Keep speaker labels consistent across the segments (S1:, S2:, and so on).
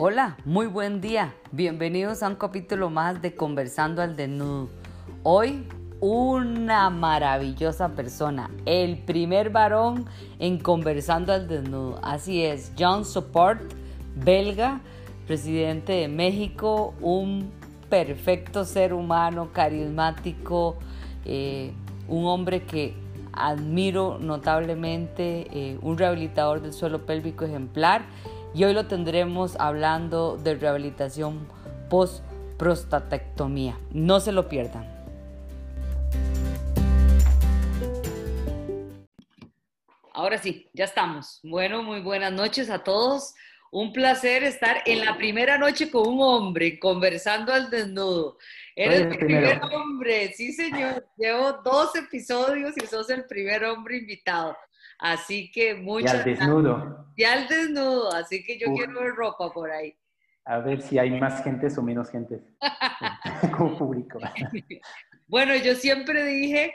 S1: Hola, muy buen día. Bienvenidos a un capítulo más de Conversando al Desnudo. Hoy una maravillosa persona, el primer varón en Conversando al Desnudo. Así es, John Support, belga, presidente de México, un perfecto ser humano, carismático, eh, un hombre que admiro notablemente, eh, un rehabilitador del suelo pélvico ejemplar y hoy lo tendremos hablando de rehabilitación post-prostatectomía. No se lo pierdan. Ahora sí, ya estamos. Bueno, muy buenas noches a todos. Un placer estar en la primera noche con un hombre conversando al desnudo. Eres el primer hombre, sí señor. Llevo dos episodios y sos el primer hombre invitado. Así que muchas
S2: Y al desnudo.
S1: Y al desnudo, así que yo quiero ver ropa por ahí.
S2: A ver si hay más gentes o menos gentes como público.
S1: bueno, yo siempre dije,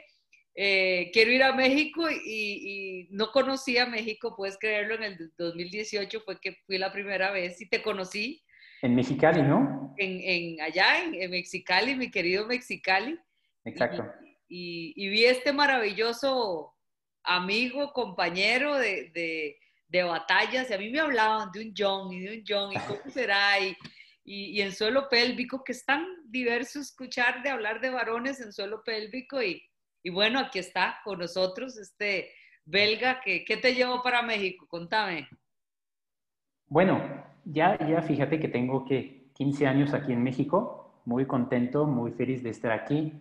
S1: eh, quiero ir a México y, no conocía México, puedes creerlo, en el 2018 fue que fui la primera vez y te conocí.
S2: En Mexicali, ¿no?
S1: En, allá, en, Mexicali, mi querido Mexicali.
S2: Exacto.
S1: Y, y vi este maravilloso amigo, compañero de, batallas, y a mí me hablaban de un John y de un John, y cómo será, y, y, en suelo pélvico, que es tan diverso escuchar de hablar de varones en suelo pélvico, y, y bueno, aquí está con nosotros este belga, que, ¿qué te llevó para México? Contame.
S2: Bueno, ya, ya fíjate que tengo que 15 años aquí en México, muy contento, muy feliz de estar aquí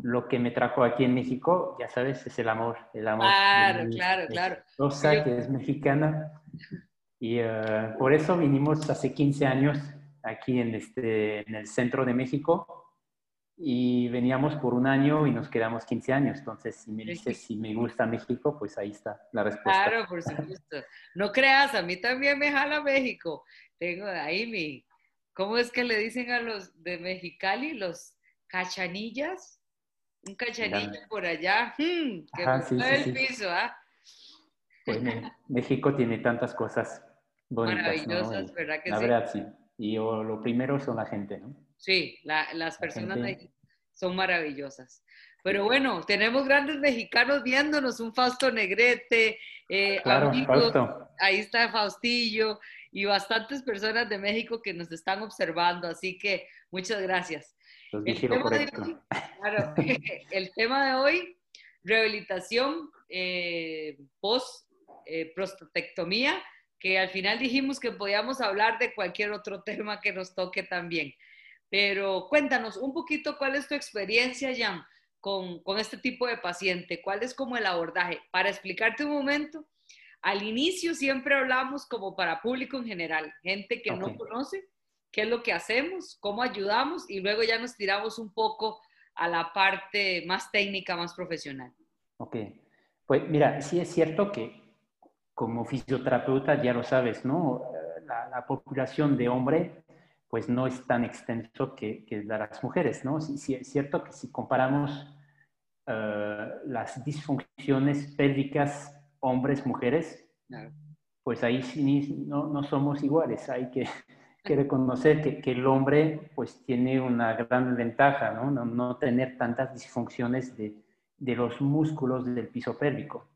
S2: lo que me trajo aquí en México, ya sabes, es el amor. El amor
S1: claro, claro, claro.
S2: Rosa, que es mexicana. Y uh, por eso vinimos hace 15 años aquí en, este, en el centro de México y veníamos por un año y nos quedamos 15 años. Entonces, si me dices si me gusta México, pues ahí está la respuesta.
S1: Claro, por supuesto. No creas, a mí también me jala México. Tengo ahí mi, ¿cómo es que le dicen a los de Mexicali? Los cachanillas un cachanillo por allá, hmm, que el piso, ¿ah?
S2: México tiene tantas cosas bonitas.
S1: Maravillosas, ¿verdad que
S2: la verdad, sí. Y lo primero son la gente, ¿no?
S1: Sí, las personas son maravillosas. Pero bueno, tenemos grandes mexicanos viéndonos, un Fausto Negrete, eh, amigos, ahí está Faustillo y bastantes personas de México que nos están observando, así que muchas gracias
S2: el tema De
S1: hoy, claro, el tema de hoy, rehabilitación eh, post eh, que al final dijimos que podíamos hablar de cualquier otro tema que nos toque también. Pero cuéntanos un poquito cuál es tu experiencia, Jan, con, con este tipo de paciente, cuál es como el abordaje. Para explicarte un momento, al inicio siempre hablamos como para público en general, gente que no conoce, qué es lo que hacemos, cómo ayudamos y luego ya nos tiramos un poco a la parte más técnica, más profesional.
S2: Ok, pues mira, sí es cierto que como fisioterapeuta ya lo sabes, ¿no? La, población de hombre pues no es tan extenso que, que de las mujeres, ¿no? Sí, es cierto que si comparamos eh, las disfunciones pélvicas hombres-mujeres, pues ahí sí no, no somos iguales, hay que que reconocer que, que, el hombre pues tiene una gran ventaja, ¿no? No, no tener tantas disfunciones de, de, los músculos del piso pélvico.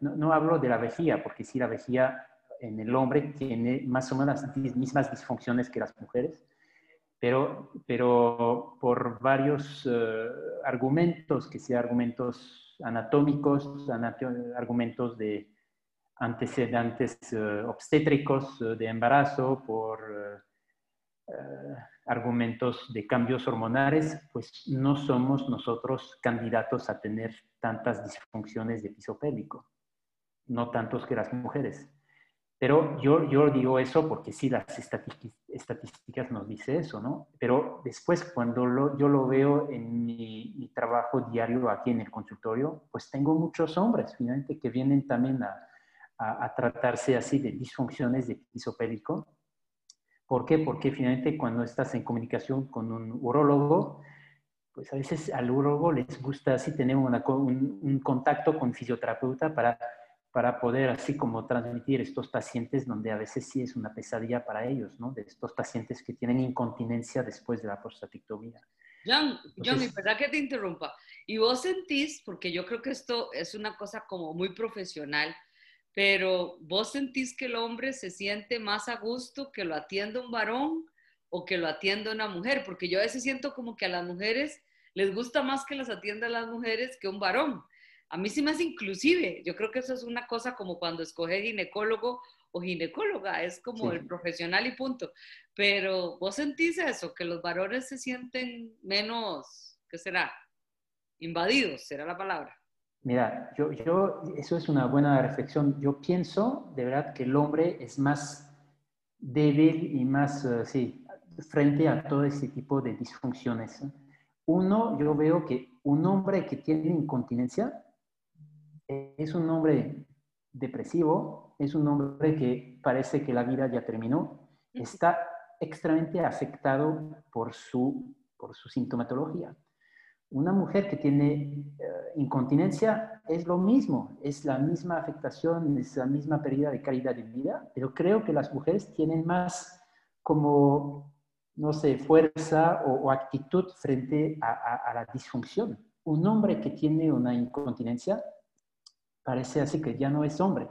S2: No, no, hablo de la vejiga, porque sí la vejiga en el hombre tiene más o menos las mismas disfunciones que las mujeres, pero, pero por varios eh, argumentos, que sean argumentos anatómicos, argumentos de, antecedentes eh, obstétricos eh, de embarazo, por eh, argumentos de cambios hormonales, pues no somos nosotros candidatos a tener tantas disfunciones de piso pélvico, no tantos que las mujeres. Pero yo, yo digo eso porque sí, las estadísticas nos dicen eso, ¿no? Pero después, cuando yo lo veo en mi, mi, trabajo diario aquí en el consultorio, pues tengo muchos hombres, finalmente, que vienen también a, a, tratarse así de disfunciones de piso pélvico. ¿Por qué? Porque finalmente cuando estás en comunicación con un urólogo, pues a veces al urólogo les gusta así tener un, contacto con fisioterapeuta para para poder así como transmitir estos pacientes donde a veces sí es una pesadilla para ellos, ¿no? De estos pacientes que tienen incontinencia después de la prostatectomía.
S1: John, John, verdad que te interrumpa. Y vos sentís, porque yo creo que esto es una cosa como muy profesional, pero vos sentís que el hombre se siente más a gusto que lo atienda un varón o que lo atienda una mujer, porque yo a veces siento como que a las mujeres les gusta más que las atienda las mujeres que un varón. A mí sí más inclusive, yo creo que eso es una cosa como cuando escoge ginecólogo o ginecóloga, es como el profesional y punto. Pero vos sentís eso, que los varones se sienten menos, ¿qué será? Invadidos, será la palabra.
S2: Mira, yo, yo, eso es una buena reflexión. Yo pienso de verdad que el hombre es más débil y más, uh, sí, frente a todo ese tipo de disfunciones. Uno, yo veo que un hombre que tiene incontinencia es un hombre depresivo, es un hombre que parece que la vida ya terminó, está extremadamente afectado por su, por su sintomatología. Una mujer que tiene eh, incontinencia es lo mismo, es la misma afectación, es la misma pérdida de calidad de vida, pero creo que las mujeres tienen más como, no sé, fuerza o, actitud frente a, la disfunción. Un hombre que tiene una incontinencia parece así que ya no es hombre.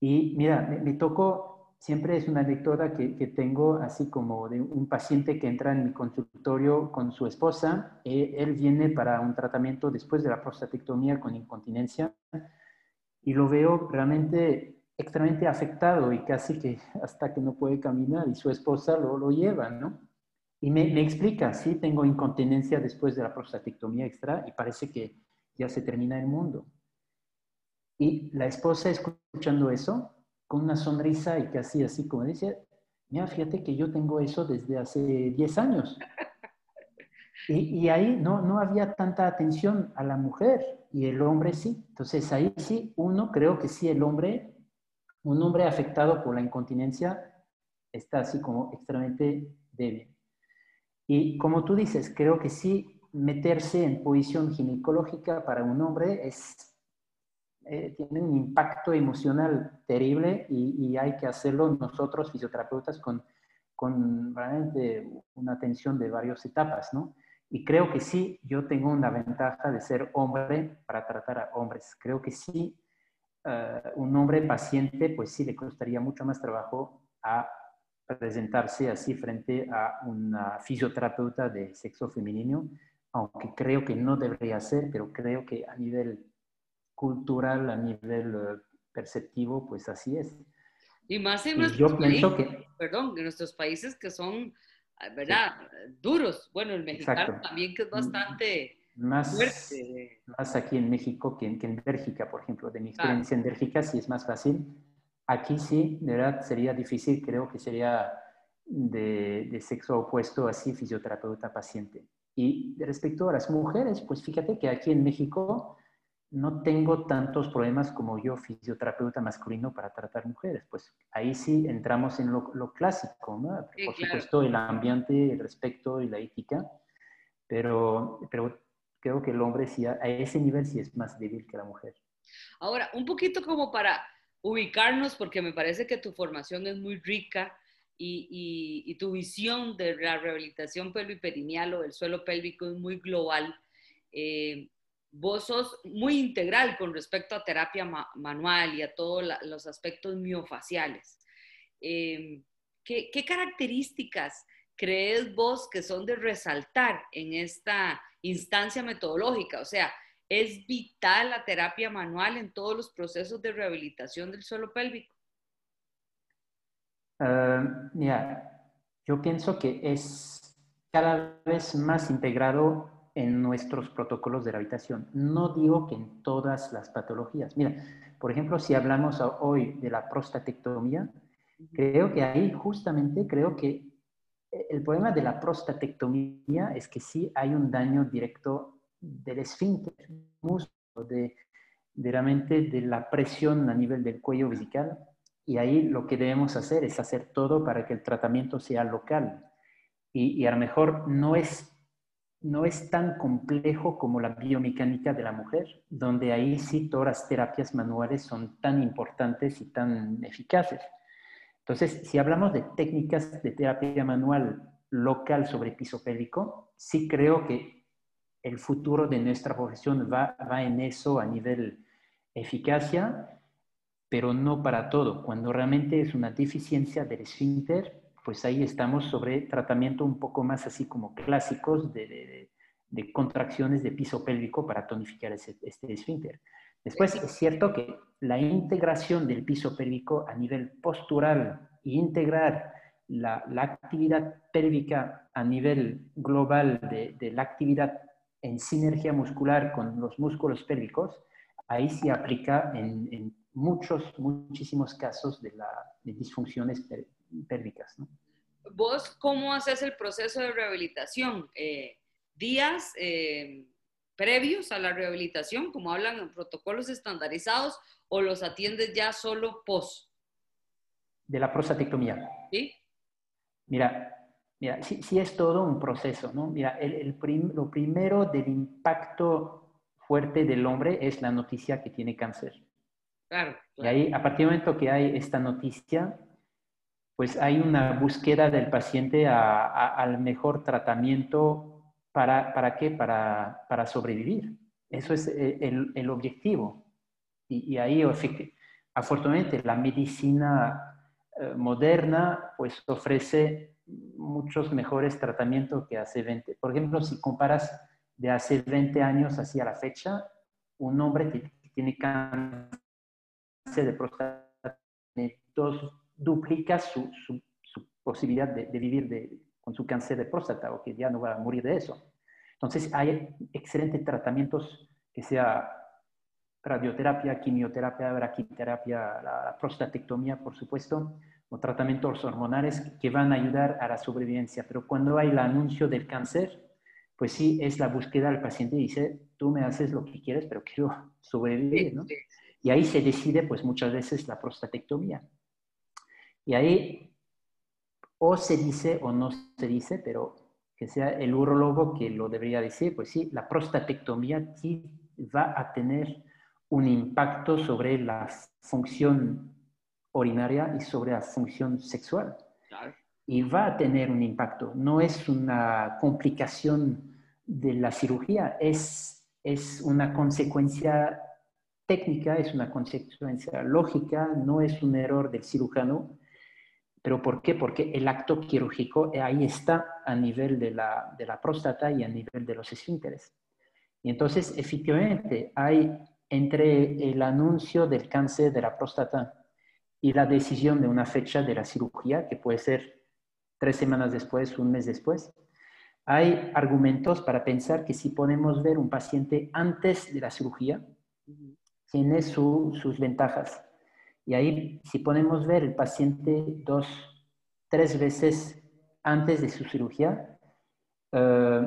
S2: Y mira, me, tocó, siempre es una anécdota que, que, tengo, así como de un paciente que entra en mi consultorio con su esposa. Eh, él viene para un tratamiento después de la prostatectomía con incontinencia y lo veo realmente extremadamente afectado y casi que hasta que no puede caminar y su esposa lo, lo lleva, ¿no? Y me, me, explica, sí, tengo incontinencia después de la prostatectomía extra y parece que ya se termina el mundo. Y la esposa escuchando eso, con una sonrisa y casi así como dice, mira, fíjate que yo tengo eso desde hace 10 años. Y, ahí no, no había tanta atención a la mujer y el hombre sí. Entonces ahí sí, uno creo que sí, el hombre, un hombre afectado por la incontinencia está así como extremadamente débil. Y como tú dices, creo que sí, meterse en posición ginecológica para un hombre es eh, tiene un impacto emocional terrible y, hay que hacerlo nosotros, fisioterapeutas, con, con realmente una atención de varias etapas, ¿no? Y creo que sí, yo tengo una ventaja de ser hombre para tratar a hombres. Creo que sí, eh, un hombre paciente, pues sí le costaría mucho más trabajo a presentarse así frente a una fisioterapeuta de sexo femenino, aunque creo que no debería ser, pero creo que a nivel cultural, a nivel eh, perceptivo, pues así es.
S1: Y más en nuestros países, que, perdón, en nuestros países que son, ah, ¿verdad? Duros. Bueno, el mexicano también que es bastante
S2: más, fuerte. Más aquí en México que en, que en Bélgica, por ejemplo. De mi experiencia en Bélgica sí es más fácil. Aquí sí, de verdad sería difícil, creo que sería de, de sexo opuesto, así fisioterapeuta-paciente. Y respecto a las mujeres, pues fíjate que aquí en México no tengo tantos problemas como yo, fisioterapeuta masculino, para tratar mujeres. Pues ahí sí entramos en lo, clásico, ¿no? Por supuesto, el ambiente, el respeto y la ética, pero, pero creo que el hombre sí, a ese nivel sí es más débil que la mujer.
S1: Ahora, un poquito como para ubicarnos, porque me parece que tu formación es muy rica y, y, tu visión de la rehabilitación pelviperineal o del suelo pélvico es muy global. Eh, vos sos muy integral con respecto a terapia manual y a todos los aspectos miofaciales. Em, ¿qué, características crees vos que son de resaltar en esta instancia metodológica? O sea, ¿es vital la terapia manual en todos los procesos de rehabilitación del suelo pélvico?
S2: Ah, mira, yo pienso que es cada vez más integrado en nuestros protocolos de rehabilitación. No digo que en todas las patologías. Mira, por ejemplo, si hablamos hoy de la prostatectomía, creo que ahí justamente creo que el problema de la prostatectomía es que sí hay un daño directo del esfínter, de, de realmente de la presión a nivel del cuello vesical. Y ahí lo que debemos hacer es hacer todo para que el tratamiento sea local. Y, y a lo mejor no es no es tan complejo como la biomecánica de la mujer, donde ahí sí todas las terapias manuales son tan importantes y tan eficaces. Entonces, si hablamos de técnicas de terapia manual local sobre piso pélvico, sí creo que el futuro de nuestra profesión va, va en eso a nivel eficacia, pero no para todo. Cuando realmente es una deficiencia del esfínter, pues ahí estamos sobre tratamiento un poco más así como clásicos de, contracciones de piso pélvico para tonificar ese, este esfínter. Después es cierto que la integración del piso pélvico a nivel postural e integrar la, actividad pélvica a nivel global de, la actividad en sinergia muscular con los músculos pélvicos, ahí se aplica en, en muchos, muchísimos casos de, la, de disfunciones pélvicas. ¿No?
S1: ¿Vos cómo haces el proceso de rehabilitación? Eh, ¿Días eh, previos a la rehabilitación, como hablan en protocolos estandarizados, o los atiendes ya solo post?
S2: De la prostatectomía. Sí. Mira, mira sí, sí es todo un proceso, ¿no? Mira, el, el lo primero del impacto fuerte del hombre es la noticia que tiene cáncer. Claro, claro. Y ahí, a partir del momento que hay esta noticia, pues hay una búsqueda del paciente al mejor tratamiento. ¿Para, para qué? Para, para sobrevivir. Eso es eh, el, el objetivo. Y, y, ahí, afortunadamente, la medicina eh, moderna pues ofrece muchos mejores tratamientos que hace 20. Por ejemplo, si comparas de hace 20 años hacia la fecha, un hombre que tiene cáncer de próstata tiene dos duplica su, su, posibilidad de, vivir con su cáncer de próstata o que ya no va a morir de eso. Entonces, hay excelentes tratamientos, que sea radioterapia, quimioterapia, braquiterapia, la, prostatectomía, por supuesto, o tratamientos hormonales que van a ayudar a la sobrevivencia. Pero cuando hay el anuncio del cáncer, pues sí, es la búsqueda del paciente y dice, tú me haces lo que quieres, pero quiero sobrevivir, ¿no? Y ahí se decide, pues muchas veces, la prostatectomía. Y ahí o se dice o no se dice, pero que sea el urologo que lo debería decir, pues sí, la prostatectomía sí va a tener un impacto sobre la función urinaria y sobre la función sexual. Y va a tener un impacto. No es una complicación de la cirugía, es, es una consecuencia técnica, es una consecuencia lógica, no es un error del cirujano, ¿Pero por qué? Porque el acto quirúrgico ahí está a nivel de la, de la próstata y a nivel de los esfínteres. Y entonces, efectivamente, hay entre el anuncio del cáncer de la próstata y la decisión de una fecha de la cirugía, que puede ser tres semanas después, un mes después, hay argumentos para pensar que si podemos ver un paciente antes de la cirugía, tiene sus ventajas. Y ahí, si podemos ver el paciente dos, tres veces antes de su cirugía, eh,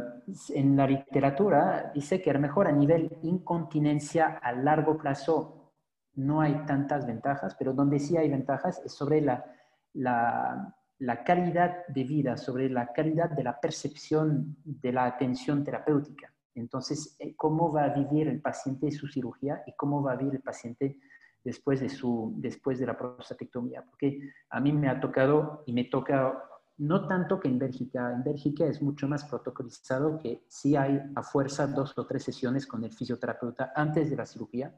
S2: en la literatura dice que a lo mejor a nivel incontinencia a largo plazo no hay tantas ventajas, pero donde sí hay ventajas es sobre la, la, la calidad de vida, sobre la calidad de la percepción de la atención terapéutica. Entonces, eh, cómo va a vivir el paciente su cirugía y cómo va a vivir el paciente después de, su, después de la prostatectomía, porque a mí me ha tocado y me toca no tanto que en Bélgica, en Bélgica es mucho más protocolizado que si hay a fuerza dos o tres sesiones con el fisioterapeuta antes de la cirugía.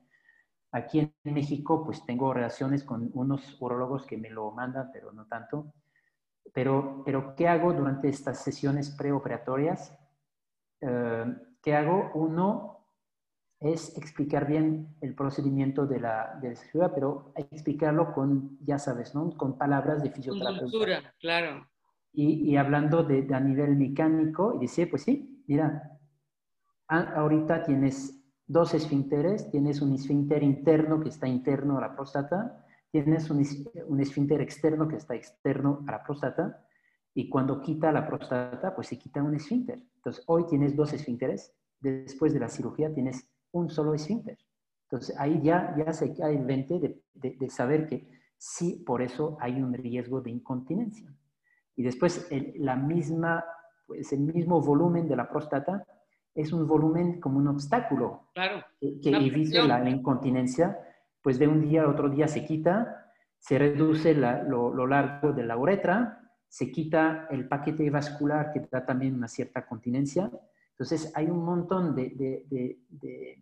S2: Aquí en México pues tengo relaciones con unos urologos que me lo mandan, pero no tanto. Pero, pero ¿qué hago durante estas sesiones preoperatorias? Eh, ¿Qué hago? Uno, es explicar bien el procedimiento de la, de cirugía, pero explicarlo con, ya sabes, ¿no? Con palabras de fisioterapeuta.
S1: claro.
S2: Y, y hablando de, a nivel mecánico, y dice, pues sí, mira, ahorita tienes dos esfínteres, tienes un esfínter interno que está interno a la próstata, tienes un, un esfínter externo que está externo a la próstata, y cuando quita la próstata, pues se quita un esfínter. Entonces, hoy tienes dos esfínteres, después de la cirugía tienes un solo esfínter. Entonces ahí ya, ya se cae el 20 de, de, saber que sí, por eso hay un riesgo de incontinencia. Y después la misma pues el mismo volumen de la próstata es un volumen como un obstáculo
S1: claro,
S2: que, que evite la, incontinencia, pues de un día a otro día se quita, se reduce lo, largo de la uretra, se quita el paquete vascular que da también una cierta continencia. Entonces hay un montón de, de,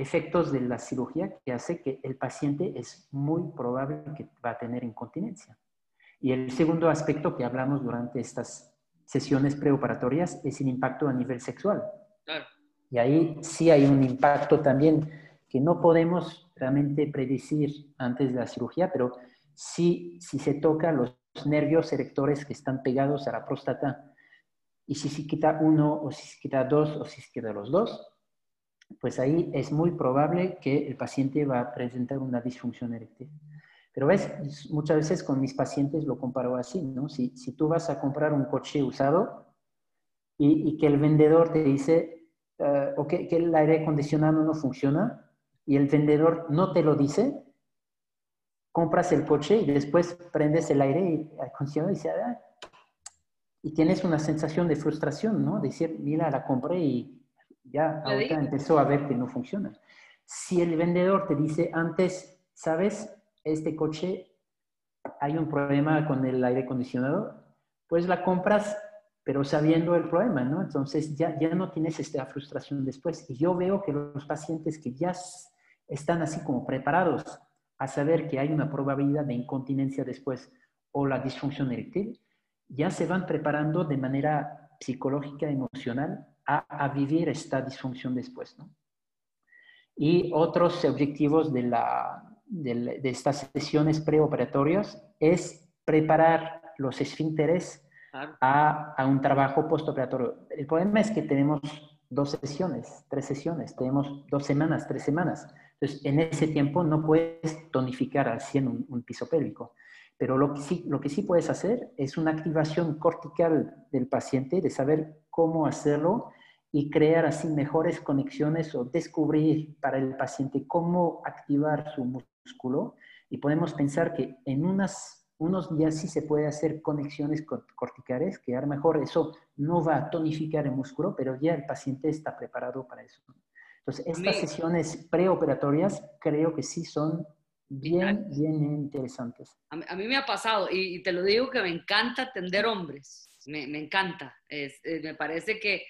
S2: efectos de la cirugía que hace que el paciente es muy probable que va a tener incontinencia. Y el segundo aspecto que hablamos durante estas sesiones preoperatorias es el impacto a nivel sexual. Y ahí sí hay un impacto también que no podemos realmente predecir antes de la cirugía, pero sí, si se toca los nervios erectores que están pegados a la próstata, y si se quita uno, o si se quita dos, o si se quita los dos, pues ahí es muy probable que el paciente va a presentar una disfunción eréctil. Pero ves, muchas veces con mis pacientes lo comparo así, ¿no? Si, si tú vas a comprar un coche usado y, que el vendedor te dice uh, que, el aire acondicionado no funciona y el vendedor no te lo dice, compras el coche y después prendes el aire acondicionado y dices, ah", y tienes una sensación de frustración, ¿no? Decir, mira, la compré y ya ahorita empezó a ver que no funciona. Si el vendedor te dice antes, ¿sabes? este coche hay un problema con el aire acondicionado, pues la compras, pero sabiendo el problema, ¿no? Entonces ya, ya no tienes esta frustración después. Y yo veo que los pacientes que ya están así como preparados a saber que hay una probabilidad de incontinencia después o la disfunción eréctil, ya se van preparando de manera psicológica, emocional, a, a vivir esta disfunción después, ¿no? Y otros objetivos de la, de, estas sesiones preoperatorias es preparar los esfínteres a, a, un trabajo postoperatorio. El problema es que tenemos dos sesiones, tres sesiones, tenemos dos semanas, tres semanas. Entonces, en ese tiempo no puedes tonificar al 100 un, un piso pélvico. Pero lo que, sí, lo que sí puedes hacer es una activación cortical del paciente, de saber cómo hacerlo y crear así mejores conexiones o descubrir para el paciente cómo activar su músculo y podemos pensar que en unas, unos días sí se puede hacer conexiones corticales, que a lo mejor eso no va a tonificar el músculo, pero ya el paciente está preparado para eso. Entonces, estas sesiones preoperatorias creo que sí son bien, bien interesantes.
S1: A mí, me ha pasado, y, te lo digo que me encanta atender hombres, me, me encanta. Es, eh, me parece que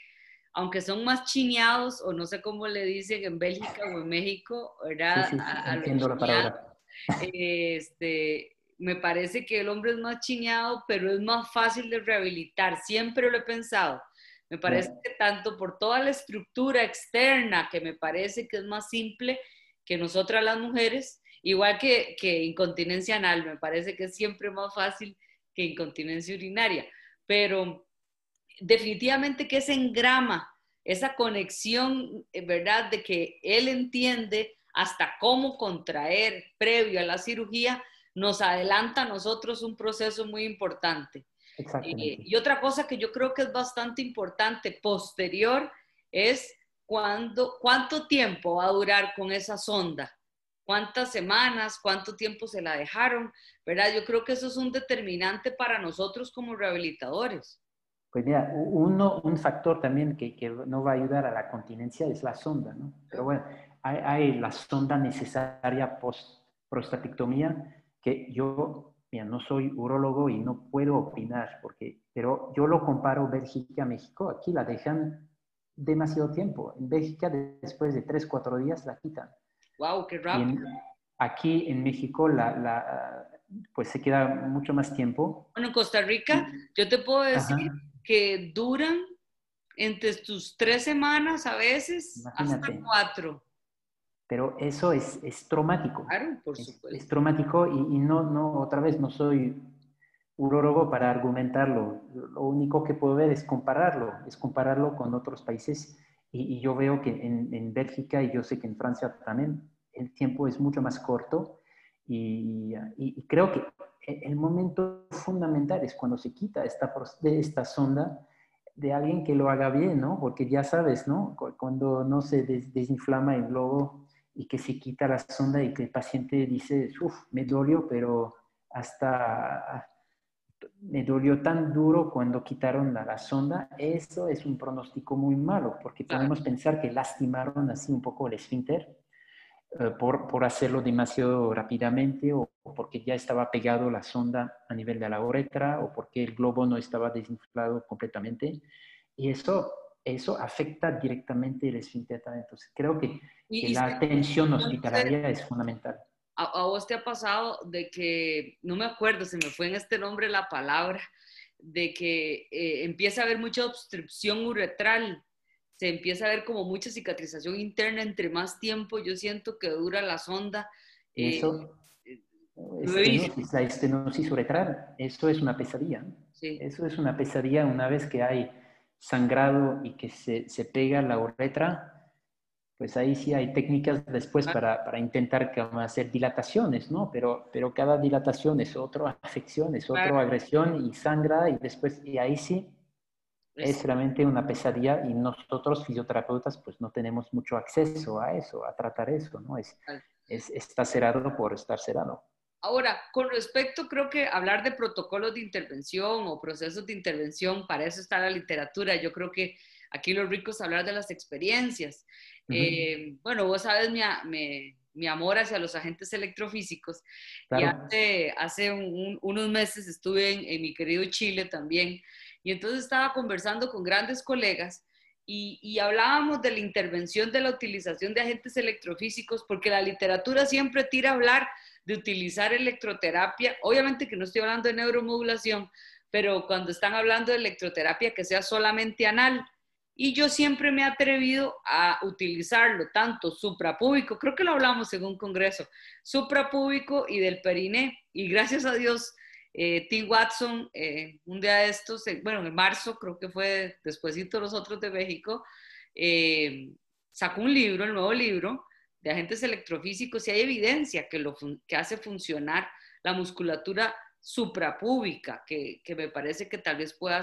S1: aunque son más chineados, o no sé cómo le dicen en Bélgica o en México, ¿verdad?
S2: entiendo la palabra.
S1: Este, me parece que el hombre es más chineado, pero es más fácil de rehabilitar. Siempre lo he pensado. Me parece que tanto por toda la estructura externa, que me parece que es más simple que nosotras las mujeres, igual que, que incontinencia anal, me parece que es siempre más fácil que incontinencia urinaria. Pero definitivamente que se engrama esa conexión, eh, ¿verdad? De que él entiende hasta cómo contraer previo a la cirugía, nos adelanta a nosotros un proceso muy importante. Eh, y otra cosa que yo creo que es bastante importante posterior es cuando, cuánto tiempo va a durar con esa sonda, cuántas semanas, cuánto tiempo se la dejaron, ¿verdad? Yo creo que eso es un determinante para nosotros como rehabilitadores.
S2: Pues mira, un factor también que, no va a ayudar a la continencia es la sonda, ¿no? Pero bueno, hay, la sonda necesaria post prostatectomía que yo, mira, no soy urólogo y no puedo opinar, porque, pero yo lo comparo Bélgica-México, aquí la dejan demasiado tiempo. En Bélgica, después de 3, 4 días, la quitan.
S1: ¡Wow! ¡Qué rápido!
S2: aquí en México, la, la, pues se queda mucho más tiempo.
S1: Bueno, en Costa Rica, yo te puedo decir que duran entre tus tres semanas a veces hasta cuatro.
S2: Pero eso es, es traumático.
S1: Claro, por supuesto.
S2: Es, traumático y, no, no, otra vez, no soy urólogo para argumentarlo. Lo único que puedo ver es compararlo, es compararlo con otros países. Y, yo veo que en, en, Bélgica y yo sé que en Francia también el tiempo es mucho más corto. Y, y creo que e, el momento fundamental es cuando se quita esta, esta sonda de alguien que lo haga bien, ¿no? Porque ya sabes, ¿no? Cuando no se desinflama el globo y que se quita la sonda y que el paciente dice, uff, me dolió, pero hasta me dolió tan duro cuando quitaron la, la sonda, eso es un pronóstico muy malo, porque podemos pensar que lastimaron así un poco el esfínter eh, por, por, hacerlo demasiado rápidamente o, porque ya estaba pegado la sonda a nivel de la uretra o porque el globo no estaba desinflado completamente. Y eso, eso afecta directamente el esfínter Entonces, creo que, la atención hospitalaria es fundamental.
S1: A, vos te ha pasado de que, no me acuerdo, se me fue en este nombre la palabra, de que eh, empieza a haber mucha obstrucción uretral se empieza a ver como mucha cicatrización interna entre más tiempo yo siento que dura la sonda.
S2: Eso, eh, estenosis, la estenosis uretral, eso es una pesadilla. Eso es una pesadilla una vez que hay sangrado y que se, se pega la uretra, pues ahí sí hay técnicas después para, para, intentar hacer dilataciones, ¿no? Pero, pero cada dilatación es otra afección, es otra agresión y sangra y después, y ahí sí es realmente una pesadilla y nosotros fisioterapeutas pues no tenemos mucho acceso a eso, a tratar eso, ¿no? Es, es, está cerrado por estar cerrado.
S1: Ahora, con respecto, creo que hablar de protocolos de intervención o procesos de intervención, para eso está la literatura. Yo creo que aquí lo rico es hablar de las experiencias. Eh, bueno, vos sabes mi, mi, mi, amor hacia los agentes electrofísicos. Y hace, hace unos meses estuve en, en mi querido Chile también y entonces estaba conversando con grandes colegas y, hablábamos de la intervención de la utilización de agentes electrofísicos, porque la literatura siempre tira a hablar de utilizar electroterapia. Obviamente que no estoy hablando de neuromodulación, pero cuando están hablando de electroterapia que sea solamente anal. Y yo siempre me he atrevido a utilizarlo, tanto suprapúbico, creo que lo hablamos en un congreso, suprapúbico y del periné. Y gracias a Dios, eh, T. Watson, eh, un día de estos, bueno, en marzo, creo que fue despuésito los otros de México, eh, sacó un libro, el nuevo libro de agentes electrofísicos y hay evidencia que, lo que hace funcionar la musculatura suprapúbica, que, que me parece que tal vez pueda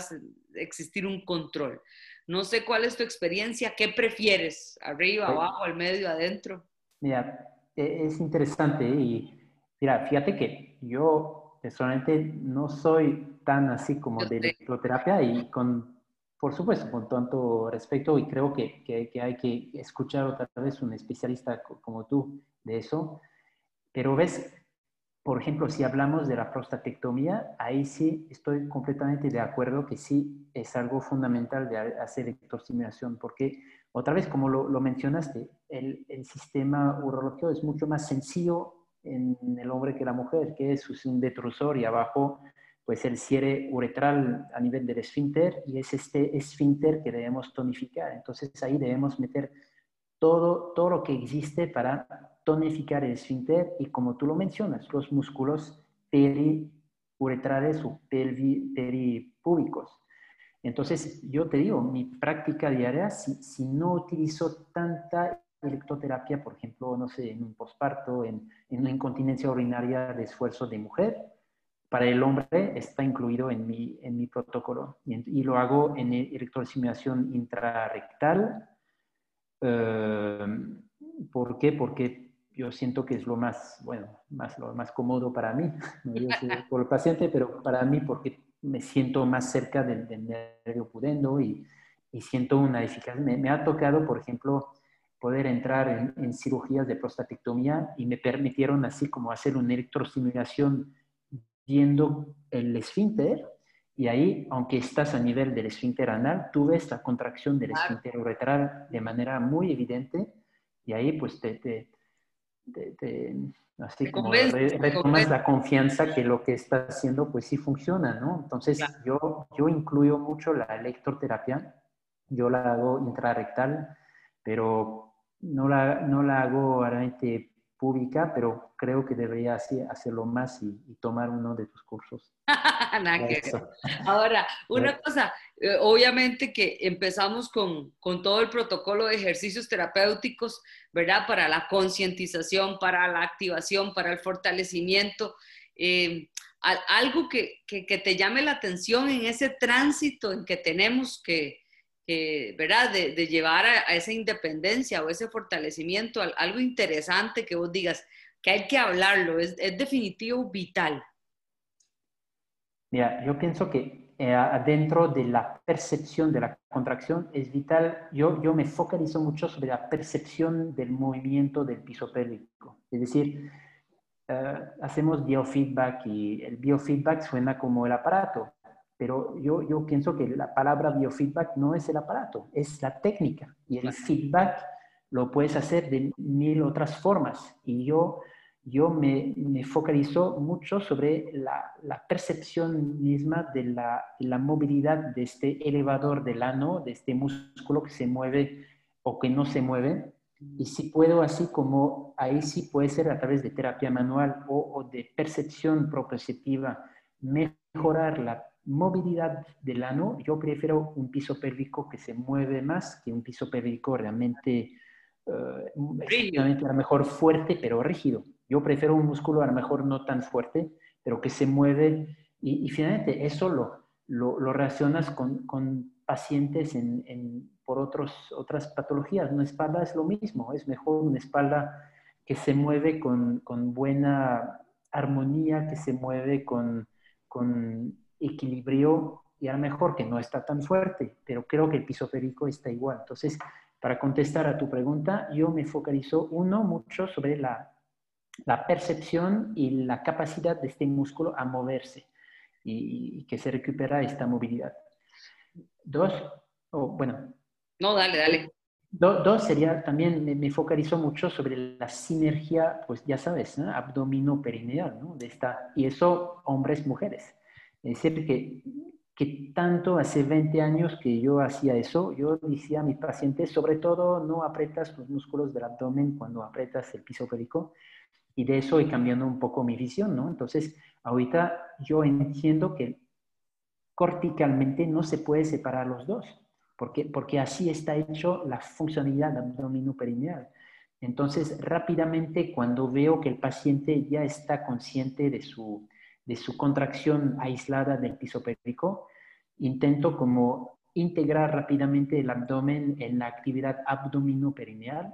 S1: existir un control. No sé cuál es tu experiencia, ¿qué prefieres? ¿Arriba, abajo, al medio, adentro?
S2: Mira, e, es interesante y mira, fíjate que yo personalmente no soy tan así como de electroterapia y con, por supuesto, con tanto respeto y creo que, que, hay que escuchar otra vez un especialista como tú de eso. Pero ves, por ejemplo, si hablamos de la prostatectomía, ahí sí estoy completamente de acuerdo que sí es algo fundamental de hacer electrostimulación, porque otra vez, como lo, mencionaste, el, el sistema urológico es mucho más sencillo en el hombre que la mujer, que es un detrusor y abajo pues el cierre uretral a nivel del esfínter y es este esfínter que debemos tonificar. Entonces ahí debemos meter todo, todo lo que existe para tonificar el esfínter y como tú lo mencionas, los músculos periuretrales o peripúbicos. Entonces yo te digo, mi práctica diaria, si, no utilizo tanta electroterapia, por ejemplo, no sé, en un posparto, en, en, una incontinencia urinaria de esfuerzo de mujer, para el hombre está incluido en mi, en mi protocolo y, lo hago en electrosimulación intrarrectal. Eh, ¿Por qué? Porque yo siento que es lo más, bueno, más, lo más cómodo para mí, no yo por el paciente, pero para mí porque me siento más cerca del, nervio pudendo y, y siento una eficacia. Me, me, ha tocado, por ejemplo, poder entrar en, cirugías de prostatectomía y me permitieron así como hacer una electrosimulación viendo el esfínter y ahí, aunque estás a nivel del esfínter anal, tú ves la contracción del esfínter uretral de manera muy evidente y ahí pues te, te, te, así como retomas la confianza que lo que estás haciendo pues sí funciona, ¿no? Entonces yo, yo incluyo mucho la electroterapia, yo la hago intrarrectal, pero no la, no la hago realmente pública, pero creo que debería hacerlo más y, tomar uno de tus cursos.
S1: Ahora, una cosa, eh, obviamente que empezamos con, con, todo el protocolo de ejercicios terapéuticos, ¿verdad? Para la concientización, para la activación, para el fortalecimiento. Eh, algo que, que, que te llame la atención en ese tránsito en que tenemos que, ¿verdad? De, llevar a, esa independencia o ese fortalecimiento, algo interesante que vos digas que hay que hablarlo, es, definitivo, vital.
S2: Mira, yo pienso que eh, dentro de la percepción de la contracción es vital, yo, yo me focalizo mucho sobre la percepción del movimiento del piso pélvico. Es decir, eh, hacemos biofeedback y el biofeedback suena como el aparato, pero yo, yo pienso que la palabra biofeedback no es el aparato, es la técnica. Y el feedback lo puedes hacer de mil otras formas. Y yo, yo me, me focalizo mucho sobre la, la percepción misma de la, la, movilidad de este elevador del ano, de este músculo que se mueve o que no se mueve. Y si puedo, así como ahí sí puede ser a través de terapia manual o, o de percepción proprioceptiva, mejorar la movilidad del ano, yo prefiero un piso pélvico que se mueve más que un piso pélvico realmente, uh, a lo mejor fuerte, pero rígido. Yo prefiero un músculo a lo mejor no tan fuerte, pero que se mueve. Y, finalmente eso lo, lo, relacionas con, con pacientes en, en, por otros, otras patologías. Una espalda es lo mismo, es mejor una espalda que se mueve con, con buena armonía, que se mueve con, con equilibrio y a lo mejor que no está tan fuerte, pero creo que el piso pélvico está igual. Entonces, para contestar a tu pregunta, yo me focalizo, uno, mucho sobre la, la percepción y la capacidad de este músculo a moverse y, que se recupera esta movilidad. Dos, o bueno.
S1: No, dale, dale.
S2: dos sería también, me, focalizo mucho sobre la sinergia, pues ya sabes, ¿no? abdomino-perineal, ¿no? De esta, y eso hombres, mujeres. Es decir, que, que tanto hace 20 años que yo hacía eso, yo decía a mis pacientes, sobre todo no apretas los músculos del abdomen cuando apretas el piso pélvico, y de eso he cambiando un poco mi visión, ¿no? Entonces, ahorita yo entiendo que corticalmente no se puede separar los dos, porque, porque así está hecho la funcionalidad abdominoperineal. Entonces, rápidamente, cuando veo que el paciente ya está consciente de su, de su contracción aislada del piso pélvico, intento como integrar rápidamente el abdomen en la actividad abdominoperineal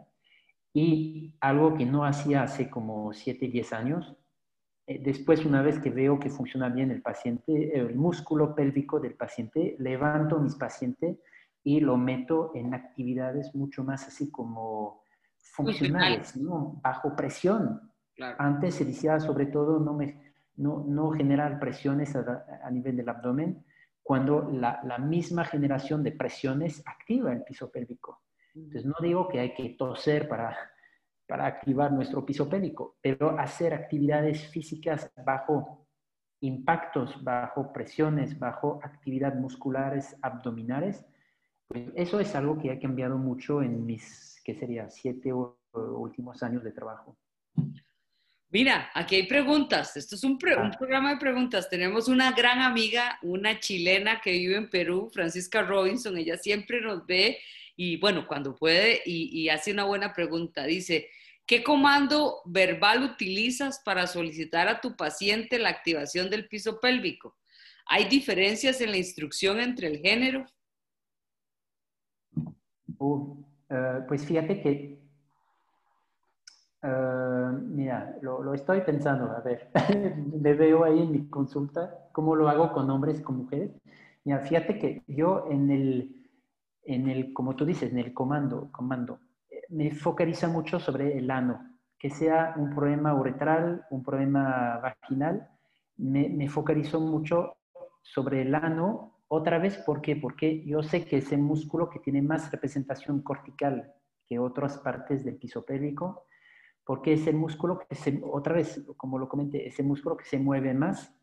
S2: y algo que no hacía hace como 7, 10 años. Eh, después, una vez que veo que funciona bien el paciente, el músculo pélvico del paciente, levanto a mis pacientes y lo meto en actividades mucho más así como funcionales, bajo presión. Antes se decía sobre todo no me no, generar presiones a, nivel del abdomen cuando la, misma generación de presiones activa el piso pélvico. Entonces, no digo que hay que toser para, para activar nuestro piso pélvico, pero hacer actividades físicas bajo impactos, bajo presiones, bajo actividad musculares abdominales, pues eso es algo que ha cambiado mucho en mis, ¿qué sería?, siete últimos años de trabajo.
S1: Mira, aquí hay preguntas. Esto es un, ah. programa de preguntas. Tenemos una gran amiga, una chilena que vive en Perú, Francisca Robinson. Ella siempre nos ve y, bueno, cuando puede y, hace una buena pregunta. Dice, ¿qué comando verbal utilizas para solicitar a tu paciente la activación del piso pélvico? ¿Hay diferencias en la instrucción entre el género?
S2: Eh, pues fíjate que Uh, mira, lo, estoy pensando, a ver, le veo ahí en mi consulta cómo lo hago con hombres y con mujeres. Mira, fíjate que yo en el, en el, como tú dices, en el comando, comando, eh, me focaliza mucho sobre el ano, que sea un problema uretral, un problema vaginal, me, me focalizo mucho sobre el ano, otra vez, ¿por qué? Porque yo sé que ese músculo que tiene más representación cortical que otras partes del piso pélvico, porque es el músculo que se, otra vez, como lo comenté, ese músculo que se mueve más.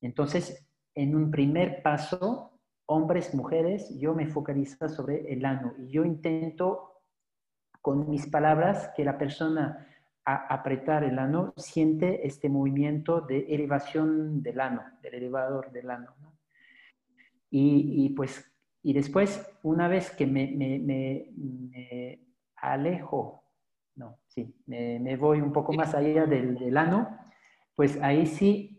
S2: Entonces, en un primer paso, hombres, mujeres, yo me focalizo sobre el ano y yo intento con mis palabras que la persona a apretar el ano siente este movimiento de elevación del ano, del elevador del ano. Y, pues, y después, una vez que me, me, me alejo no, sí, me, voy un poco más allá del, ano, pues ahí sí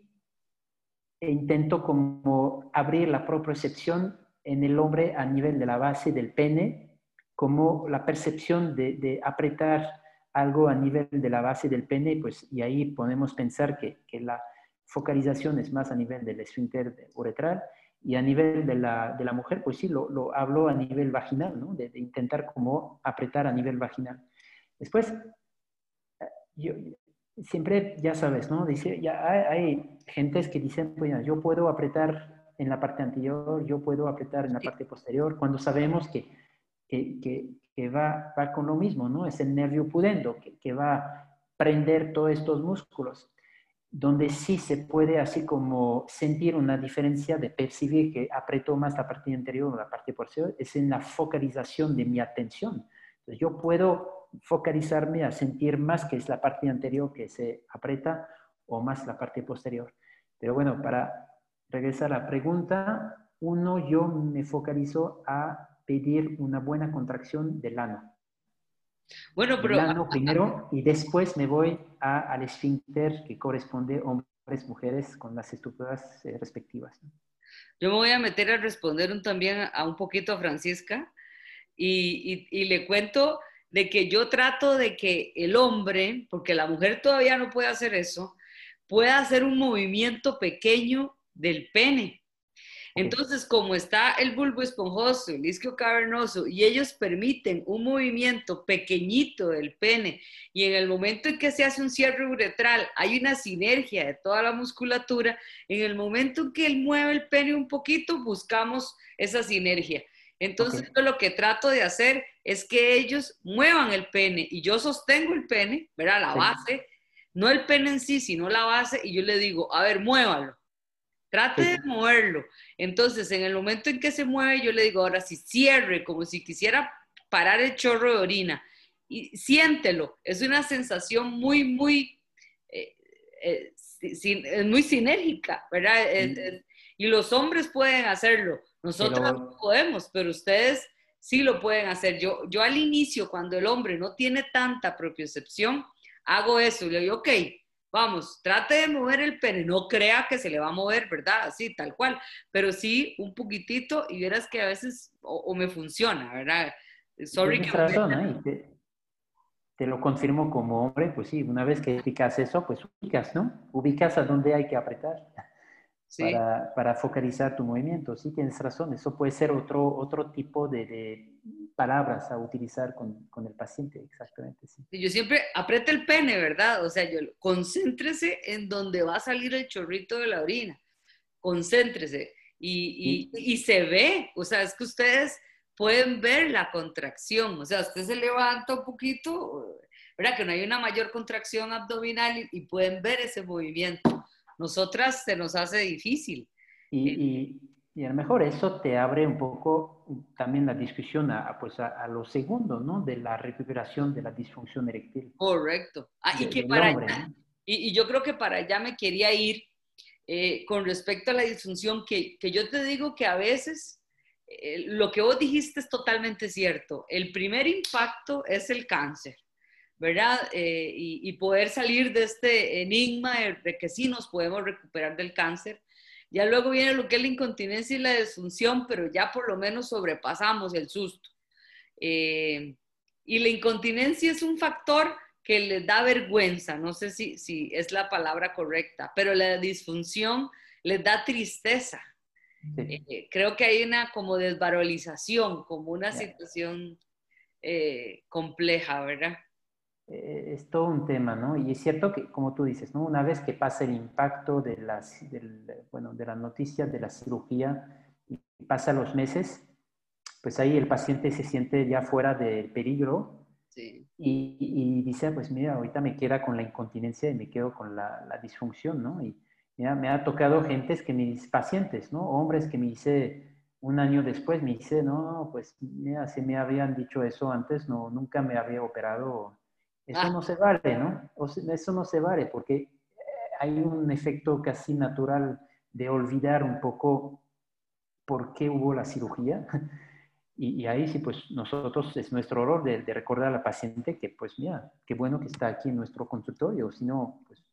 S2: intento como abrir la propriocepción en el hombre a nivel de la base del pene, como la percepción de, apretar algo a nivel de la base del pene, pues y ahí podemos pensar que, la, focalizaciones más a nivel del esfínter uretral y a nivel de la, de la mujer, pues sí, lo, lo, hablo a nivel vaginal, ¿no? De, intentar como apretar a nivel vaginal. Después, yo, siempre, ya sabes, ¿no? Dice, ya hay, hay gentes que dicen, pues yo puedo apretar en la parte anterior, yo puedo apretar en la parte posterior, cuando sabemos que, que, que, va, va, con lo mismo, ¿no? Es el nervio pudendo, que, que va a prender todos estos músculos donde sí se puede así como sentir una diferencia de percibir que apretó más la parte anterior o la parte posterior, es en la focalización de mi atención. Entonces yo puedo focalizarme a sentir más que es la parte anterior que se aprieta o más la parte posterior. Pero bueno, para regresar a la pregunta, uno, yo me focalizo a pedir una buena contracción del ano. Bueno, pero... primero y después me voy al esfínter que corresponde hombres, mujeres con las estructuras eh, respectivas.
S1: Yo me voy a meter a responder un, también a un poquito a Francisca y, y, le cuento de que yo trato de que el hombre, porque la mujer todavía no puede hacer eso, pueda hacer un movimiento pequeño del pene. Entonces, como está el bulbo esponjoso, el isquio cavernoso, y ellos permiten un movimiento pequeñito del pene, y en el momento en que se hace un cierre uretral, hay una sinergia de toda la musculatura, en el momento en que él mueve el pene un poquito, buscamos esa sinergia. Entonces, yo lo que trato de hacer es que ellos muevan el pene y yo sostengo el pene, ¿verdad? La base, no el pene en sí, sino la base, y yo le digo, a ver, muévalo. Trate de moverlo. Entonces, en el momento en que se mueve, yo le digo, ahora si cierre, como si quisiera parar el chorro de orina. Y siéntelo. Es una sensación muy, muy, eh, eh, muy sinérgica, ¿verdad? y los hombres pueden hacerlo. Nosotros no podemos, pero ustedes sí lo pueden hacer. Yo, yo al inicio, cuando el hombre no tiene tanta propiocepción, hago eso. Le digo, ok, Vamos, trate de mover el pene, no crea que se le va a mover, ¿verdad? Así, tal cual, pero sí un poquitito y verás que a veces o, me funciona, ¿verdad?
S2: Sorry que... Razón, te, te, lo confirmo como hombre, pues sí, una vez que explicas eso, pues ubicas, ¿no? Ubicas a dónde hay que apretar para, para, focalizar tu movimiento. Sí, tienes razón, eso puede ser otro, otro tipo de palabras a utilizar con, con el paciente, exactamente. Sí.
S1: Yo siempre aprieta el pene, ¿verdad? O sea, yo, concéntrese en donde va a salir el chorrito de la orina, concéntrese. Y, y, y, se ve, o sea, es que ustedes pueden ver la contracción, o sea, usted se levanta un poquito, ¿verdad? Que no hay una mayor contracción abdominal y, y pueden ver ese movimiento. Nosotras se nos hace difícil.
S2: Y, y a lo mejor eso te abre un poco también la discusión a, pues a, lo segundo, ¿no? De la recuperación de la disfunción eréctil.
S1: Correcto. Ah, y, que para y, yo creo que para allá me quería ir eh, con respecto a la disfunción, que, que, yo te digo que a veces eh, lo que vos dijiste es totalmente cierto. El primer impacto es el cáncer. ¿Verdad? Eh, y, y, poder salir de este enigma de que sí nos podemos recuperar del cáncer, ya luego viene lo que es la incontinencia y la disfunción, pero ya por lo menos sobrepasamos el susto. Eh, y la incontinencia es un factor que les da vergüenza, no sé si, si es la palabra correcta, pero la disfunción les da tristeza. Eh, creo que hay una como desvalorización, como una situación compleja, ¿verdad?
S2: Eh, es todo un tema, ¿no? Y es cierto que, como tú dices, ¿no? Una vez que pasa el impacto de las, bueno, de las noticias de la cirugía y pasa los meses, pues ahí el paciente se siente ya fuera del peligro sí. y, dice, pues mira, ahorita me queda con la incontinencia y me quedo con la, la disfunción, ¿no? Y mira, me ha tocado gentes que mis pacientes, ¿no? Hombres que me dice un año después, me dice, no, pues mira, si me habían dicho eso antes, no, nunca me había operado eso ah. no se vale, ¿no? eso no se vale porque eh, hay un efecto casi natural de olvidar un poco por qué hubo la cirugía. Y, ahí sí, pues nosotros es nuestro error de, recordar a la paciente que, pues mira, qué bueno que está aquí en nuestro consultorio, si no, pues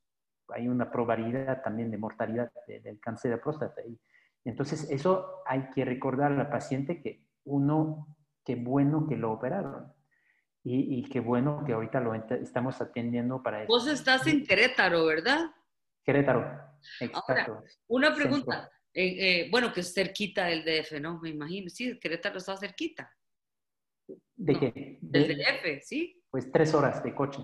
S2: hay una probabilidad también de mortalidad del cáncer de próstata. Y, entonces, eso hay que recordar a la paciente que uno, qué bueno que lo operaron. Y, qué bueno que ahorita lo estamos atendiendo para eso.
S1: Vos estás en Querétaro, ¿verdad?
S2: Querétaro.
S1: Ahora, una pregunta. Eh, eh, bueno, que es cerquita del DF, ¿no? Me imagino. Sí, Querétaro está cerquita.
S2: ¿De qué?
S1: Del DF, ¿sí?
S2: Pues tres horas de coche.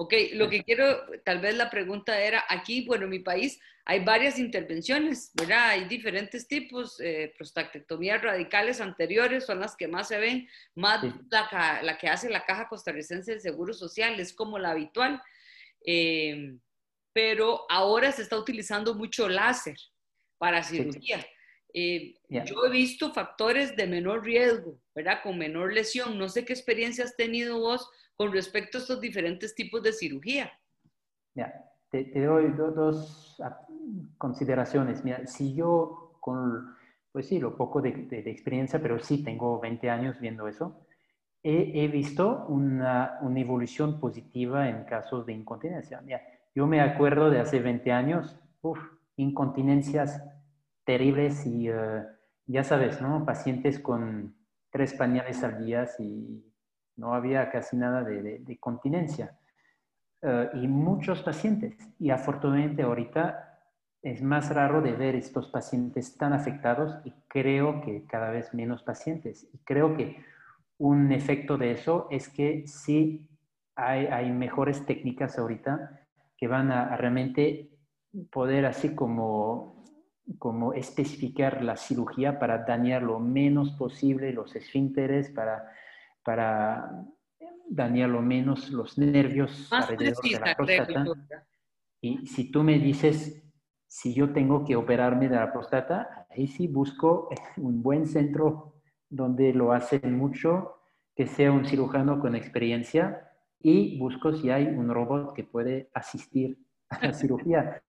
S1: Ok, lo que quiero, tal vez la pregunta era, aquí, bueno, en mi país hay varias intervenciones, ¿verdad? Hay diferentes tipos, eh, prostatectomías radicales anteriores son las que más se ven, más la, la, que hace la Caja Costarricense del Seguro Social, es como la habitual, eh, pero ahora se está utilizando mucho láser para cirugía. Eh, yo he visto factores de menor riesgo, ¿verdad? Con menor lesión. No sé qué experiencia has tenido vos con respecto a estos diferentes tipos de cirugía.
S2: Ya, te, doy dos consideraciones. Mira, si yo con, pues sí, lo poco de, experiencia, pero sí tengo 20 años viendo eso, he, visto una, una, evolución positiva en casos de incontinencia. Mira, yo me acuerdo de hace 20 años, uf, incontinencias terribles y eh, ya sabes, ¿no? Pacientes con tres pañales al día y no había casi nada de, continencia. Eh, y muchos pacientes. Y afortunadamente ahorita es más raro de ver estos pacientes tan afectados y creo que cada vez menos pacientes. Y creo que un efecto de eso es que sí hay, mejores técnicas ahorita que van a, realmente poder así como, como especificar la cirugía para dañar lo menos posible los esfínteres, para para dañar lo menos los nervios alrededor de la próstata. Y si tú me dices, si yo tengo que operarme de la próstata, ahí sí busco un buen centro donde lo hacen mucho, que sea un cirujano con experiencia y busco si hay un robot que puede asistir a la cirugía.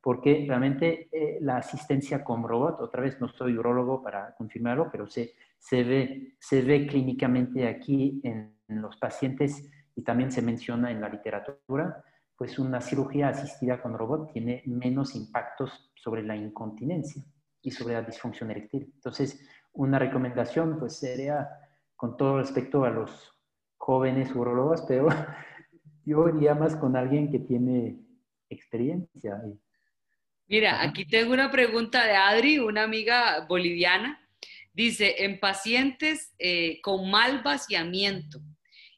S2: Porque realmente eh, la asistencia con robot, otra vez no soy urologo para confirmarlo, pero sé se ve, se ve clínicamente aquí en, los pacientes y también se menciona en la literatura, pues una cirugía asistida con robot tiene menos impactos sobre la incontinencia y sobre la disfunción eréctil. Entonces, una recomendación pues sería con todo respecto a los jóvenes urologos, pero yo iría más con alguien que tiene experiencia.
S1: Mira, aquí tengo una pregunta de Adri, una amiga boliviana, Dice, en pacientes eh, con mal vaciamiento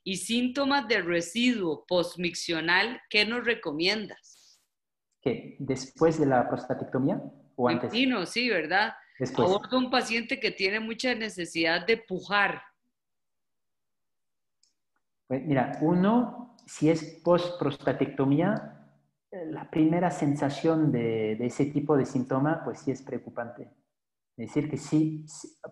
S1: y síntomas de residuo postmiccional, ¿qué nos recomiendas?
S2: ¿Qué? ¿Después de la prostatectomía o antes?
S1: Sí, no, sí, ¿verdad? Después. Abordo un paciente que tiene mucha necesidad de pujar.
S2: Pues mira, uno, si es post-prostatectomía, eh, la primera sensación de, de, ese tipo de síntoma, pues sí es preocupante. Es decir, que sí,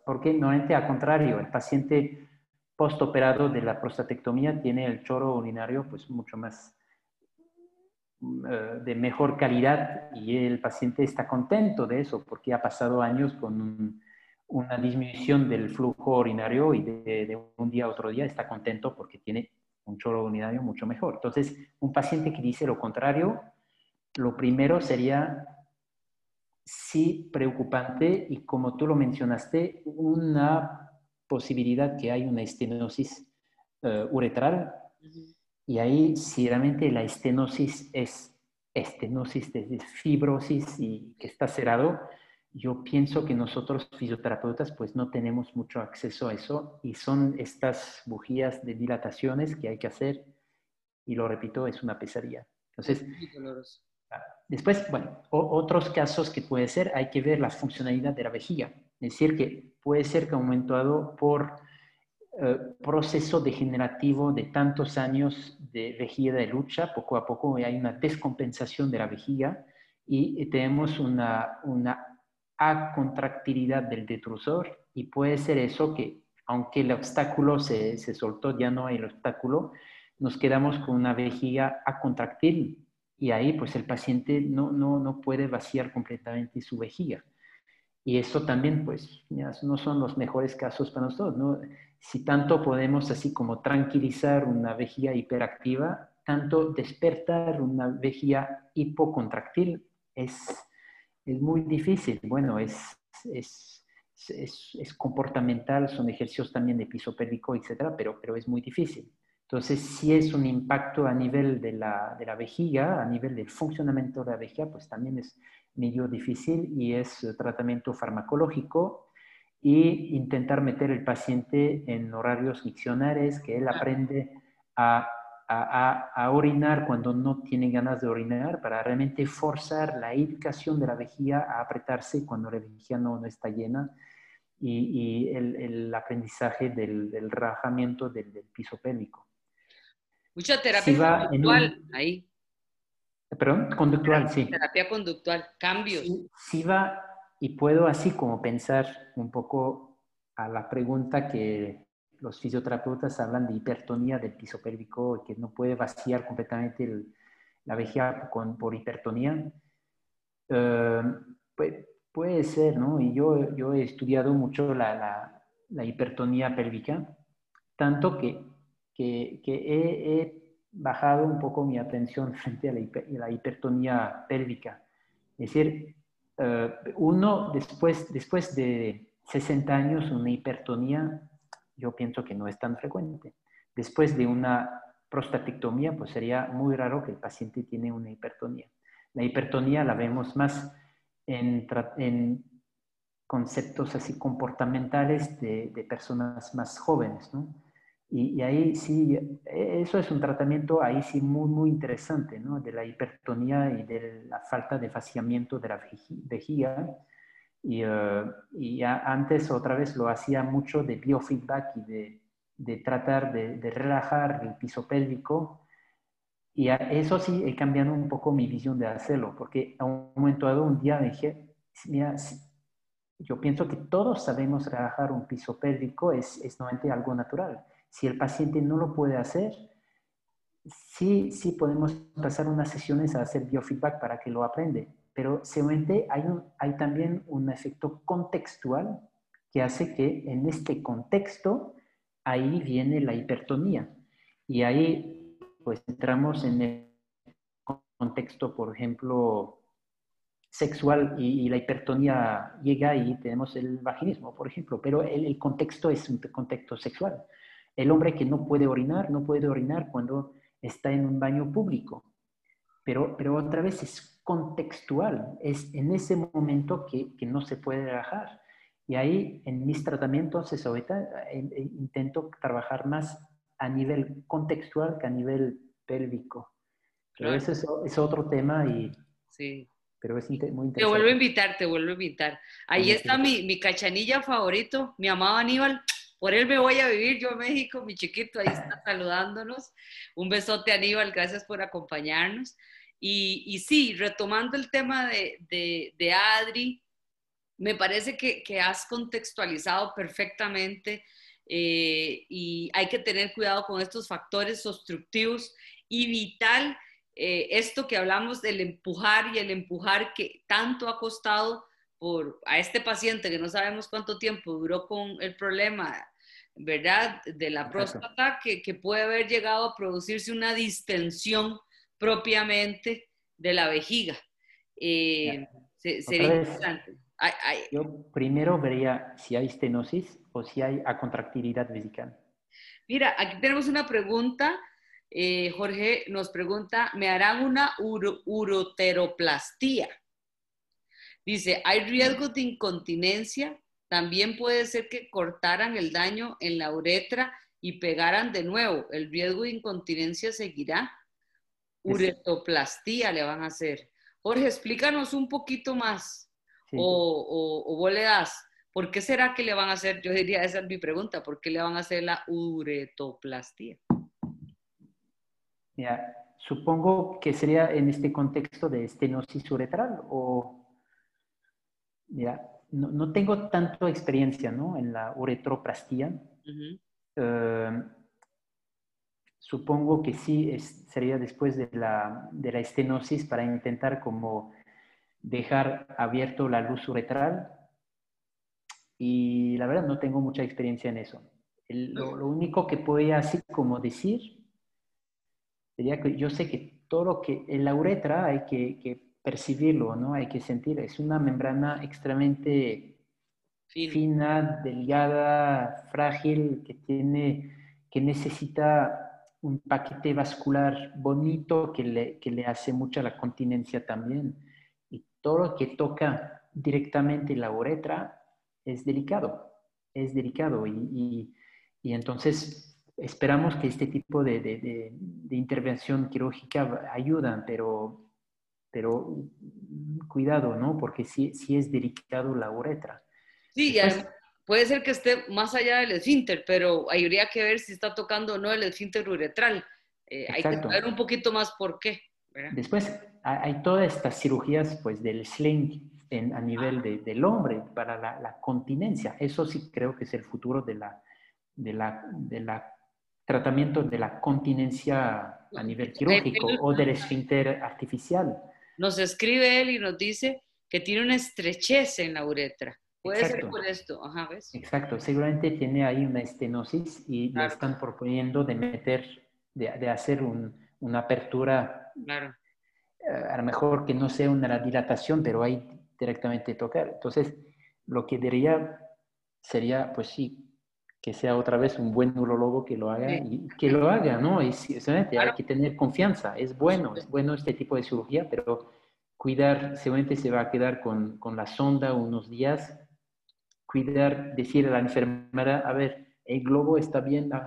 S2: porque normalmente al contrario, el paciente postoperado de la prostatectomía tiene el choro urinario pues mucho más eh, de mejor calidad y el paciente está contento de eso porque ha pasado años con una disminución del flujo urinario y de, de, un día a otro día está contento porque tiene un choro urinario mucho mejor. Entonces, un paciente que dice lo contrario, lo primero sería sí preocupante y como tú lo mencionaste, una posibilidad que hay una estenosis eh, uretral. Y ahí si realmente la estenosis es estenosis de fibrosis y que está cerrado, yo pienso que nosotros fisioterapeutas pues no tenemos mucho acceso a eso y son estas bujías de dilataciones que hay que hacer. Y lo repito, es una pesadilla. Entonces, Después, bueno, otros casos que puede ser, hay que ver la funcionalidad de la vejiga. Es decir, que puede ser que aumentado por eh, proceso degenerativo de tantos años de vejiga de lucha, poco a poco hay una descompensación de la vejiga y tenemos una, una acontractilidad del detrusor. Y puede ser eso que, aunque el obstáculo se, se soltó, ya no hay el obstáculo, nos quedamos con una vejiga acontractil y ahí pues el paciente no, no, no puede vaciar completamente su vejiga. Y eso también pues no son los mejores casos para nosotros, ¿no? Si tanto podemos así como tranquilizar una vejiga hiperactiva, tanto despertar una vejiga hipocontractil es, es muy difícil. Bueno, es, es, es, es comportamental, son ejercicios también de piso pélvico, etcétera, pero, pero es muy difícil. Entonces, si es un impacto a nivel de la, de la vejiga, a nivel del funcionamiento de la vejiga, pues también es medio difícil y es tratamiento farmacológico y intentar meter el paciente en horarios miccionares, que él aprende a, a, a, orinar cuando no tiene ganas de orinar, para realmente forzar la educación de la vejiga a apretarse cuando la vejiga no, no está llena y, y el, el, aprendizaje del, del relajamiento del, del, piso pélvico.
S1: Mucha terapia conductual ahí.
S2: Perdón, conductual, sí.
S1: Terapia conductual, cambios.
S2: sí va y puedo así como pensar un poco a la pregunta que los fisioterapeutas hablan de hipertonía del piso pélvico, que no puede vaciar completamente la vejiga con, por hipertonía. Eh, puede, puede, ser, ¿no? Y yo, yo he estudiado mucho la, la, la hipertonía pélvica, tanto que, que, que he, he, bajado un poco mi atención frente a la, hiper, la hipertonía pélvica. Es decir, Uh, uno, después, después de 60 años, una hipertonía, yo pienso que no es tan frecuente. Después de una prostatectomía, pues sería muy raro que el paciente tiene una hipertonía. La hipertonía la vemos más en, en conceptos así comportamentales de, de, personas más jóvenes, ¿no? Y, y, ahí sí, eso es un tratamiento ahí sí muy, muy interesante, ¿no? De la hipertonía y de la falta de vaciamiento de la vejiga. Y, uh, y antes otra vez lo hacía mucho de biofeedback y de, de tratar de, de, relajar el piso pélvico. Y a eso sí he cambiado un poco mi visión de hacerlo, porque a un momento dado, un día dije, mira, yo pienso que todos sabemos relajar un piso pélvico, es, es algo natural si el paciente no lo puede hacer, sí, sí podemos pasar unas sesiones a hacer biofeedback para que lo aprende, pero seguramente hay, un, hay también un efecto contextual que hace que en este contexto ahí viene la hipertonía. Y ahí pues entramos en el contexto, por ejemplo, sexual y, y, la hipertonía llega y tenemos el vaginismo, por ejemplo, pero el, el contexto es un contexto sexual. El hombre que no puede orinar, no puede orinar cuando está en un baño público. Pero, pero otra vez es contextual, es en ese momento que, que no se puede relajar. Y ahí en mis tratamientos es ahorita eh, eh, intento trabajar más a nivel contextual que a nivel pélvico. Pero claro. ese es, es, otro tema y...
S1: Sí.
S2: Pero es muy interesante.
S1: Te vuelvo a invitar, te vuelvo a invitar. Ahí está mi, mi cachanilla favorito, mi amado Aníbal. Por él me voy a vivir yo a México, mi chiquito ahí está saludándonos. Un besote Aníbal, gracias por acompañarnos. Y, y sí, retomando el tema de, de, de Adri, me parece que, que, has contextualizado perfectamente eh, y hay que tener cuidado con estos factores obstructivos y vital eh, esto que hablamos del empujar y el empujar que tanto ha costado por, a este paciente que no sabemos cuánto tiempo duró con el problema ¿verdad? De la próstata que, que, puede haber llegado a producirse una distensión propiamente de la vejiga. Eh, se, sería interesante.
S2: Ay, ay. Yo primero vería si hay estenosis o si hay acontractilidad vesical.
S1: Mira, aquí tenemos una pregunta. Eh, Jorge nos pregunta, ¿me harán una uro, uroteroplastía? Dice, ¿hay riesgo de incontinencia? También puede ser que cortaran el daño en la uretra y pegaran de nuevo. El riesgo de incontinencia seguirá. Uretoplastía le van a hacer. Jorge, explícanos un poquito más. Sí. O, o, o, vos le das. ¿Por qué será que le van a hacer? Yo diría, esa es mi pregunta. ¿Por qué le van a hacer la uretoplastía?
S2: Ya, supongo que sería en este contexto de estenosis uretral o... Ya, no, no, tengo tanto experiencia ¿no? en la uretroplastía. Uh -huh. supongo que sí es, sería después de la, de la, estenosis para intentar como dejar abierto la luz uretral. Y la verdad no tengo mucha experiencia en eso. El, lo, lo, único que podría así como decir sería que yo sé que todo lo que en la uretra hay que, que percibirlo, ¿no? Hay que sentir, es una membrana extremadamente fina, fina delgada, frágil, que tiene, que necesita un paquete vascular bonito que le, que le hace mucha la continencia también. Y todo lo que toca directamente la uretra es delicado, es delicado. Y, y, entonces esperamos que este tipo de, de, de, intervención quirúrgica ayudan, pero, pero cuidado, ¿no? Porque sí, sí es delicado la uretra.
S1: Sí, puede ser que esté más allá del esfínter, pero habría que ver si está tocando o no el esfínter uretral. Eh, hay que saber un poquito más por qué.
S2: Después hay todas estas cirugías pues, del sling en, a nivel de, del hombre para la, la, continencia. Eso sí creo que es el futuro de la, de la, de la tratamiento de la continencia a nivel quirúrgico o del esfínter artificial.
S1: Nos escribe él y nos dice que tiene una estrechez en la uretra. Puede ser por esto, Ajá, ¿ves?
S2: Exacto, seguramente tiene ahí una estenosis y le están proponiendo de meter, de, de hacer un, una apertura. Claro. Eh, a lo mejor que no sea una dilatación, pero ahí directamente tocar. Entonces, lo que diría sería, pues sí, que sea otra vez un buen urologo que lo haga y que lo haga, ¿no? Y, hay que tener confianza, es bueno, es bueno este tipo de cirugía, pero cuidar, seguramente se va a quedar con, con la sonda unos días cuidar, decir a la enfermera, a ver, el globo está bien ah,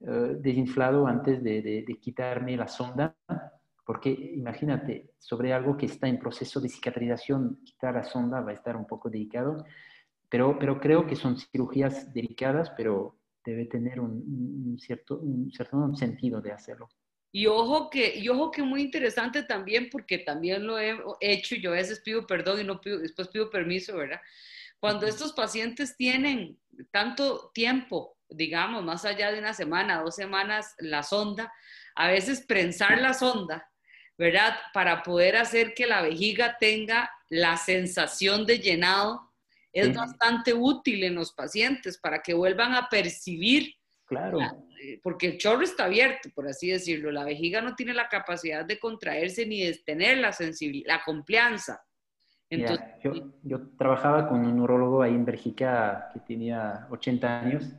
S2: eh, desinflado antes de, de, quitarme la sonda, porque imagínate, sobre algo que está en proceso de cicatrización, quitar la sonda va a estar un poco delicado, pero, pero creo que son cirugías delicadas, pero debe tener un, cierto, un cierto sentido de hacerlo.
S1: Y ojo que, y ojo que muy interesante también, porque también lo he hecho, yo a veces pido perdón y no pido, después pido permiso, ¿verdad? Cuando estos pacientes tienen tanto tiempo, digamos, más allá de una semana, dos semanas, la sonda, a veces prensar la sonda, ¿verdad? Para poder hacer que la vejiga tenga la sensación de llenado, es bastante útil en los pacientes para que vuelvan a percibir.
S2: Claro.
S1: Eh, porque el chorro está abierto, por así decirlo. La vejiga no tiene la capacidad de contraerse ni de tener la sensibilidad, la confianza
S2: yo, yo, trabajaba con un urologo ahí en Bélgica que tenía 80 años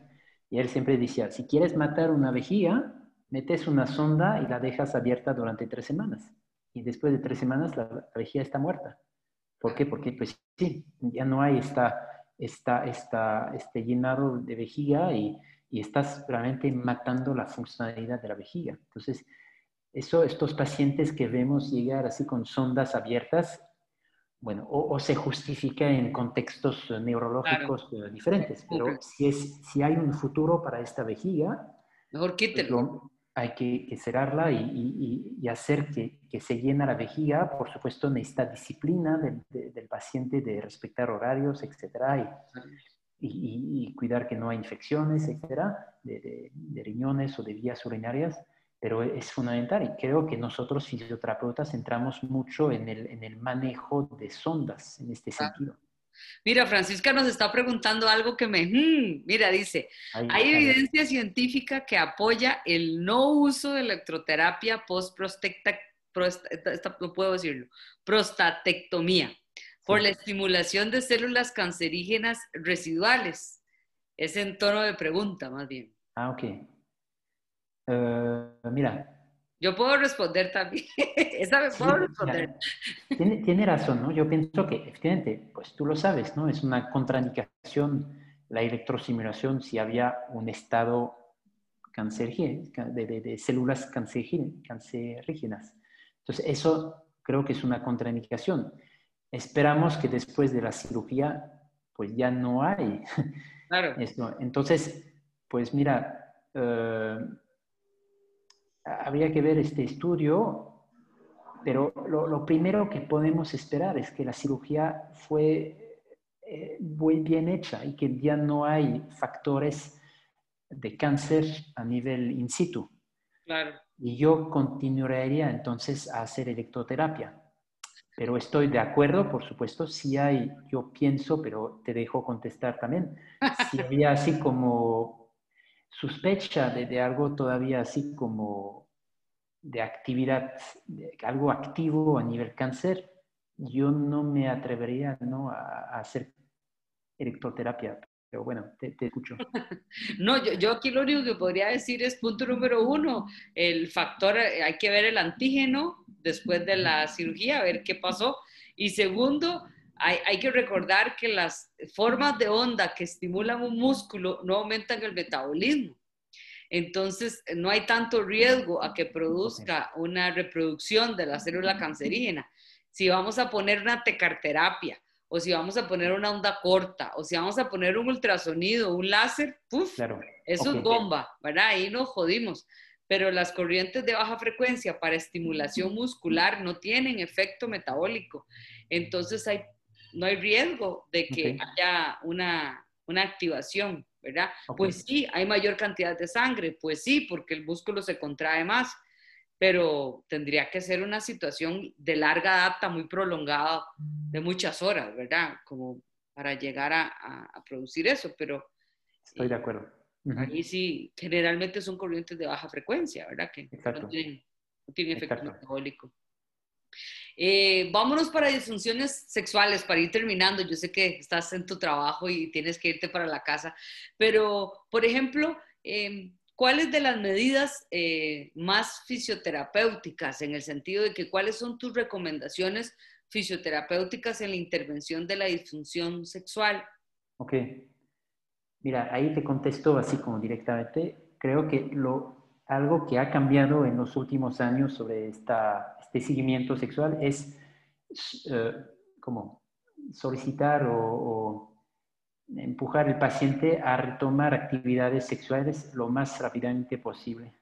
S2: y él siempre decía, si quieres matar una vejiga, metes una sonda y la dejas abierta durante tres semanas. Y después de tres semanas la, vejiga está muerta. ¿Por qué? Porque pues sí, ya no hay esta, esta, esta, este llenado de vejiga y, y estás realmente matando la funcionalidad de la vejiga. Entonces, eso, estos pacientes que vemos llegar así con sondas abiertas, bueno, o, se justifica en contextos neurológicos eh, diferentes, pero si, es, si hay un futuro para esta vejiga,
S1: mejor pues quítelo.
S2: Hay que, cerrarla y, y, hacer que, que, se llena la vejiga. Por supuesto, necesita disciplina del, del paciente de respetar horarios, etcétera, y, cuidar que no hay infecciones, etcétera, de, de riñones o de vías urinarias pero es fundamental y creo que nosotros fisioterapeutas entramos mucho en el, en el manejo de sondas en este sentido.
S1: Mira, Francisca nos está preguntando algo que me... Hmm, mira, dice, hay evidencia científica que apoya el no uso de electroterapia post-prostecta, no puedo decirlo, prostatectomía, por la estimulación de células cancerígenas residuales. Es en tono de pregunta, más bien.
S2: Ah, ok. Eh, mira.
S1: Yo puedo responder también. Esa me puedo responder.
S2: tiene, tiene, razón, ¿no? Yo pienso que, efectivamente, pues tú lo sabes, ¿no? Es una contraindicación la electrosimulación si había un estado cancerígeno, de, de, células cancerígenas. Entonces, eso creo que es una contraindicación. Esperamos que después de la cirugía, pues ya no hay. Claro. Entonces, pues mira, eh, habría que ver este estudio, pero lo, primero que podemos esperar es que la cirugía fue eh, muy bien hecha y que ya no hay factores de cáncer a nivel in situ.
S1: Claro.
S2: Y yo continuaría entonces a hacer electroterapia. Pero estoy de acuerdo, por supuesto, si hay, yo pienso, pero te dejo contestar también, si había así como sospecha de, algo todavía así como de actividad, algo activo a nivel cáncer, yo no me atrevería ¿no? a, a hacer electroterapia. pero bueno, te, escucho.
S1: no, yo, yo, aquí lo único que podría decir es punto número uno, el factor, eh, hay que ver el antígeno después de la cirugía, a ver qué pasó. Y segundo, hay, hay, que recordar que las formas de onda que estimulan un músculo no aumentan el metabolismo. Entonces, no hay tanto riesgo a que produzca una reproducción de la célula cancerígena. Si vamos a poner una tecarterapia, o si vamos a poner una onda corta, o si vamos a poner un ultrasonido, un láser, ¡puf! Claro. Eso es bomba, ¿verdad? Ahí nos jodimos. Pero las corrientes de baja frecuencia para estimulación muscular no tienen efecto metabólico. Entonces hay, no hay riesgo de que haya una, una activación, ¿verdad? Pues sí, hay mayor cantidad de sangre, pues sí, porque el músculo se contrae más pero tendría que ser una situación de larga data, muy prolongada, de muchas horas, ¿verdad? Como para llegar a, producir eso, pero...
S2: Estoy de acuerdo.
S1: Ahí sí, generalmente son corrientes de baja frecuencia, ¿verdad? Que no tienen, efecto metabólico. Eh, vámonos para disfunciones sexuales, para ir terminando. Yo sé que estás en tu trabajo y tienes que irte para la casa, pero, por ejemplo, eh, ¿Cuáles de las medidas eh, más fisioterapéuticas, en el sentido de que cuáles son tus recomendaciones fisioterapéuticas en la intervención de la disfunción sexual?
S2: Ok. Mira, ahí te contesto así como directamente. Creo que lo, algo que ha cambiado en los últimos años sobre este seguimiento sexual es eh, como solicitar o empujar al paciente a retomar actividades sexuales lo más rápidamente posible.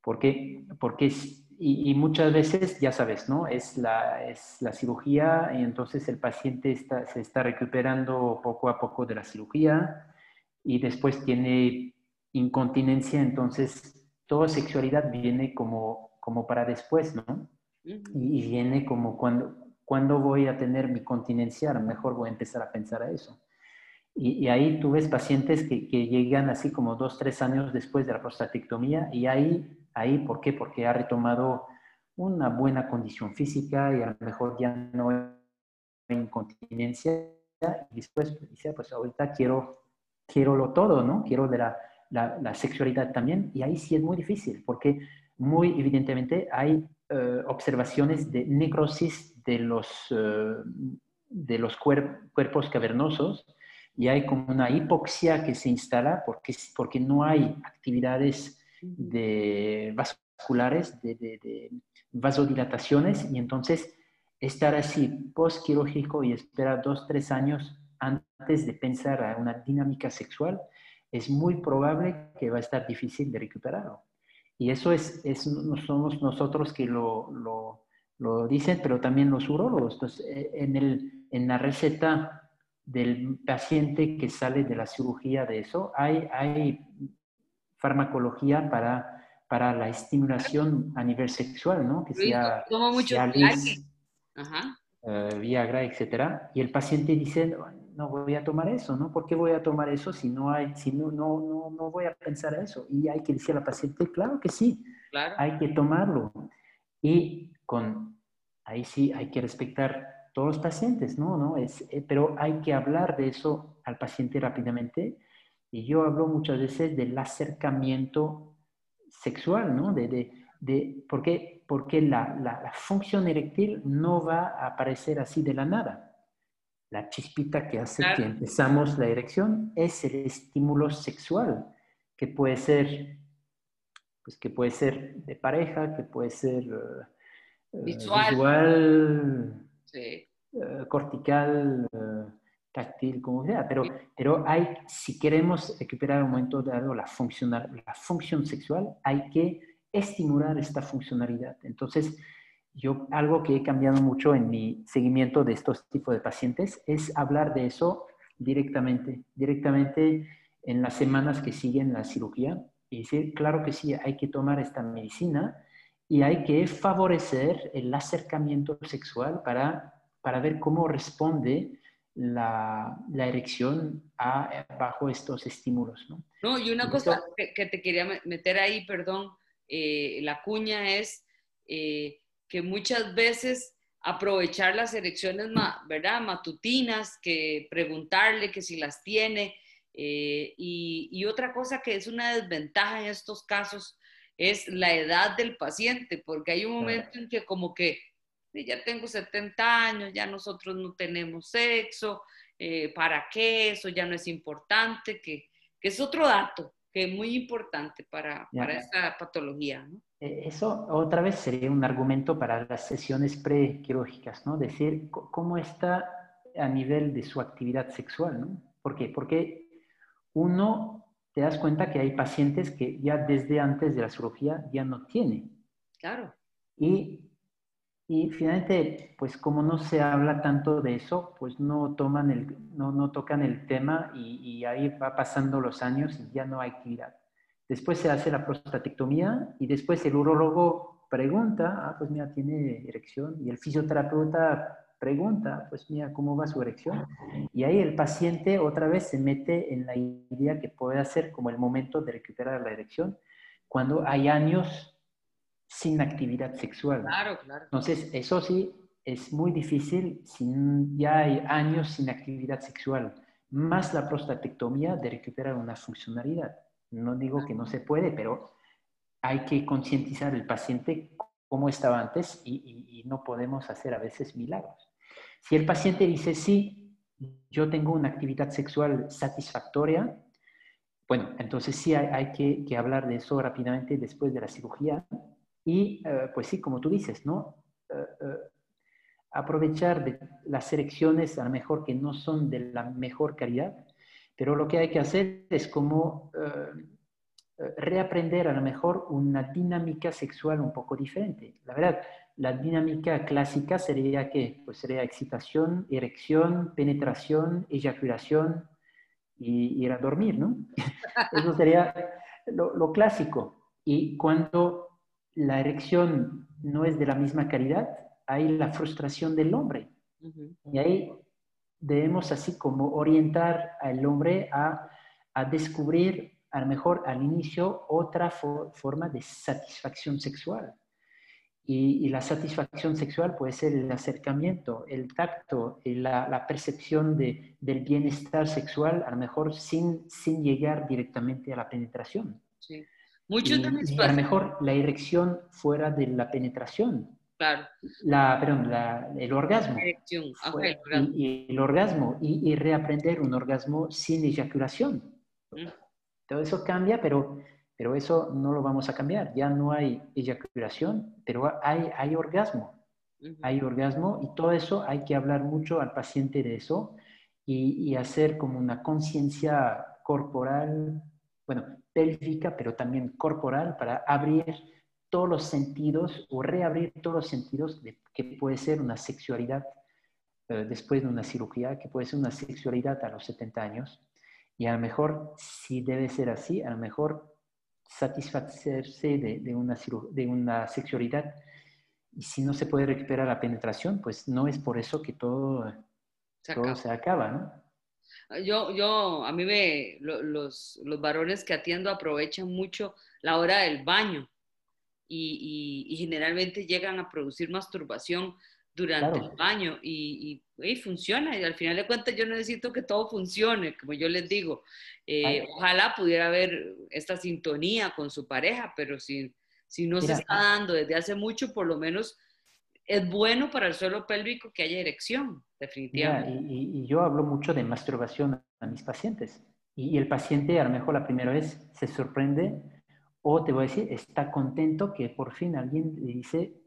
S2: Porque, porque y, muchas veces, ya sabes, ¿no? Es la, es la cirugía y entonces el paciente está, se está recuperando poco a poco de la cirugía y después tiene incontinencia, entonces toda sexualidad viene como, como para después, ¿no? Y, viene como cuando, cuando voy a tener mi continencia, a lo mejor voy a empezar a pensar a eso. Y, ahí tú ves pacientes que, que, llegan así como dos, tres años después de la prostatectomía y ahí, ahí, ¿por qué? Porque ha retomado una buena condición física y a lo mejor ya no hay incontinencia y después dice, pues ahorita quiero, quiero lo todo, ¿no? Quiero de la, la, sexualidad también y ahí sí es muy difícil porque muy evidentemente hay eh, observaciones de necrosis de los, eh, de los cuerpos cavernosos y hay como una hipoxia que se instala porque, porque no hay actividades de vasculares, de, de, vasodilataciones, y entonces estar así post-quirúrgico y esperar dos, tres años antes de pensar a una dinámica sexual, es muy probable que va a estar difícil de recuperarlo. Y eso es, es no somos nosotros que lo, lo, lo dicen, pero también los urólogos. Entonces, eh, en, el, en la receta del paciente que sale de la cirugía de eso. Hay, hay farmacología para, para la estimulación a nivel sexual, ¿no?
S1: Que sea, Toma mucho
S2: Ajá. Uh, Viagra, etcétera. Y el paciente dice, no voy a tomar eso, ¿no? ¿Por qué voy a tomar eso si no hay, si no, no, no, no voy a pensar eso? Y hay que decir al paciente, claro que sí, claro. hay que tomarlo. Y con, ahí sí hay que respetar todos los pacientes, ¿no? ¿no? Es, eh, pero hay que hablar de eso al paciente rápidamente. Y yo hablo muchas veces del acercamiento sexual, ¿no? De, de, de porque porque la, la, función eréctil no va a aparecer así de la nada. La chispita que hace que empezamos la erección es el estímulo sexual, que puede ser, pues que puede ser de pareja, que puede ser
S1: uh, visual.
S2: eh, cortical, eh, táctil, como sea, pero, pero hay, si queremos recuperar un momento dado la, la función sexual, hay que estimular esta funcionalidad. Entonces, yo algo que he cambiado mucho en mi seguimiento de estos tipos de pacientes es hablar de eso directamente, directamente en las semanas que siguen la cirugía y decir, claro que sí, hay que tomar esta medicina, y hay que favorecer el acercamiento sexual para, para ver cómo responde la, la erección a, bajo estos estímulos. ¿no?
S1: no y una cosa que, te quería meter ahí, perdón, eh, la cuña es eh, que muchas veces aprovechar las erecciones ¿verdad? matutinas, que preguntarle que si las tiene, Eh, y, otra cosa que es una desventaja en estos casos es la edad del paciente, porque hay un momento en que como que ya tengo 70 años, ya nosotros no tenemos sexo, eh, ¿para qué? Eso ya no es importante, que, que, es otro dato que es muy importante para, para esta patología. ¿no?
S2: Eh, eso otra vez sería un argumento para las sesiones prequirúrgicas, ¿no? Decir cómo está a nivel de su actividad sexual, ¿no? ¿Por qué? Porque uno te das cuenta que hay pacientes que ya desde antes de la cirugía ya no tienen.
S1: Claro.
S2: Y y finalmente, pues como no se habla tanto de eso, pues no, toman el, no, no tocan el tema y, ahí va pasando los años y ya no hay actividad. Después se hace la prostatectomía y después el urólogo pregunta, ah, pues mira, tiene erección. Y el fisioterapeuta pregunta, pues mira, ¿cómo va su erección? Y ahí el paciente otra vez se mete en la idea que puede ser como el momento de recuperar la erección cuando hay años sin actividad sexual.
S1: Claro, claro.
S2: Entonces, eso sí es muy difícil si ya hay años sin actividad sexual, más la prostatectomía de recuperar una funcionalidad. No digo que no se puede, pero hay que concientizar al paciente cómo estaba antes y, no podemos hacer a veces milagros. Si el paciente dice, sí, yo tengo una actividad sexual satisfactoria, bueno, entonces sí hay, que, que hablar de eso rápidamente después de la cirugía y eh, pues sí, como tú dices, ¿no? Eh, eh, aprovechar de las elecciones a lo mejor que no son de la mejor calidad, pero lo que hay que hacer es como reaprender a lo mejor una dinámica sexual un poco diferente. La verdad, la dinámica clásica sería que pues sería excitación, erección, penetración, eyaculación y ir a dormir, ¿no? Eso sería lo, lo clásico. Y cuando la erección no es de la misma calidad, hay la frustración del hombre. Y ahí debemos así como orientar al hombre a, descubrir a lo mejor al inicio otra forma de satisfacción sexual. Y, la satisfacción sexual puede ser el acercamiento, el tacto, la, percepción de, del bienestar sexual, a lo mejor sin, sin llegar directamente a la penetración. Sí. Muchos de mis a lo mejor la erección fuera de la penetración.
S1: Claro.
S2: La, perdón, el orgasmo. Y, el orgasmo. Y, reaprender un orgasmo sin eyaculación. Mm. Todo eso cambia, pero, pero eso no lo vamos a cambiar. Ya no hay eyaculación, pero hay, hay orgasmo. Hay orgasmo y todo eso hay que hablar mucho al paciente de eso y, y hacer como una conciencia corporal, bueno, pélvica, pero también corporal, para abrir todos los sentidos o reabrir todos los sentidos de que puede ser una sexualidad eh, después de una cirugía, que puede ser una sexualidad a los 70 años. Y a lo mejor, si debe ser así, a lo mejor satisfacerse de, una, de una sexualidad. Y si no se puede recuperar la penetración, pues no es por eso que todo todo se acaba ¿no?
S1: Yo, yo, a mí me, los, los varones que atiendo aprovechan mucho la hora del baño y, y, generalmente llegan a producir masturbación durante el baño y, y, funciona. Y al final de cuentas yo necesito que todo funcione, como yo les digo. Eh, ojalá pudiera haber esta sintonía con su pareja, pero si, si no se está dando desde hace mucho, por lo menos es bueno para el suelo pélvico que haya erección, definitivamente.
S2: y, yo hablo mucho de masturbación a mis pacientes. Y, el paciente a lo mejor la primera vez se sorprende o te voy a decir, está contento que por fin alguien le dice,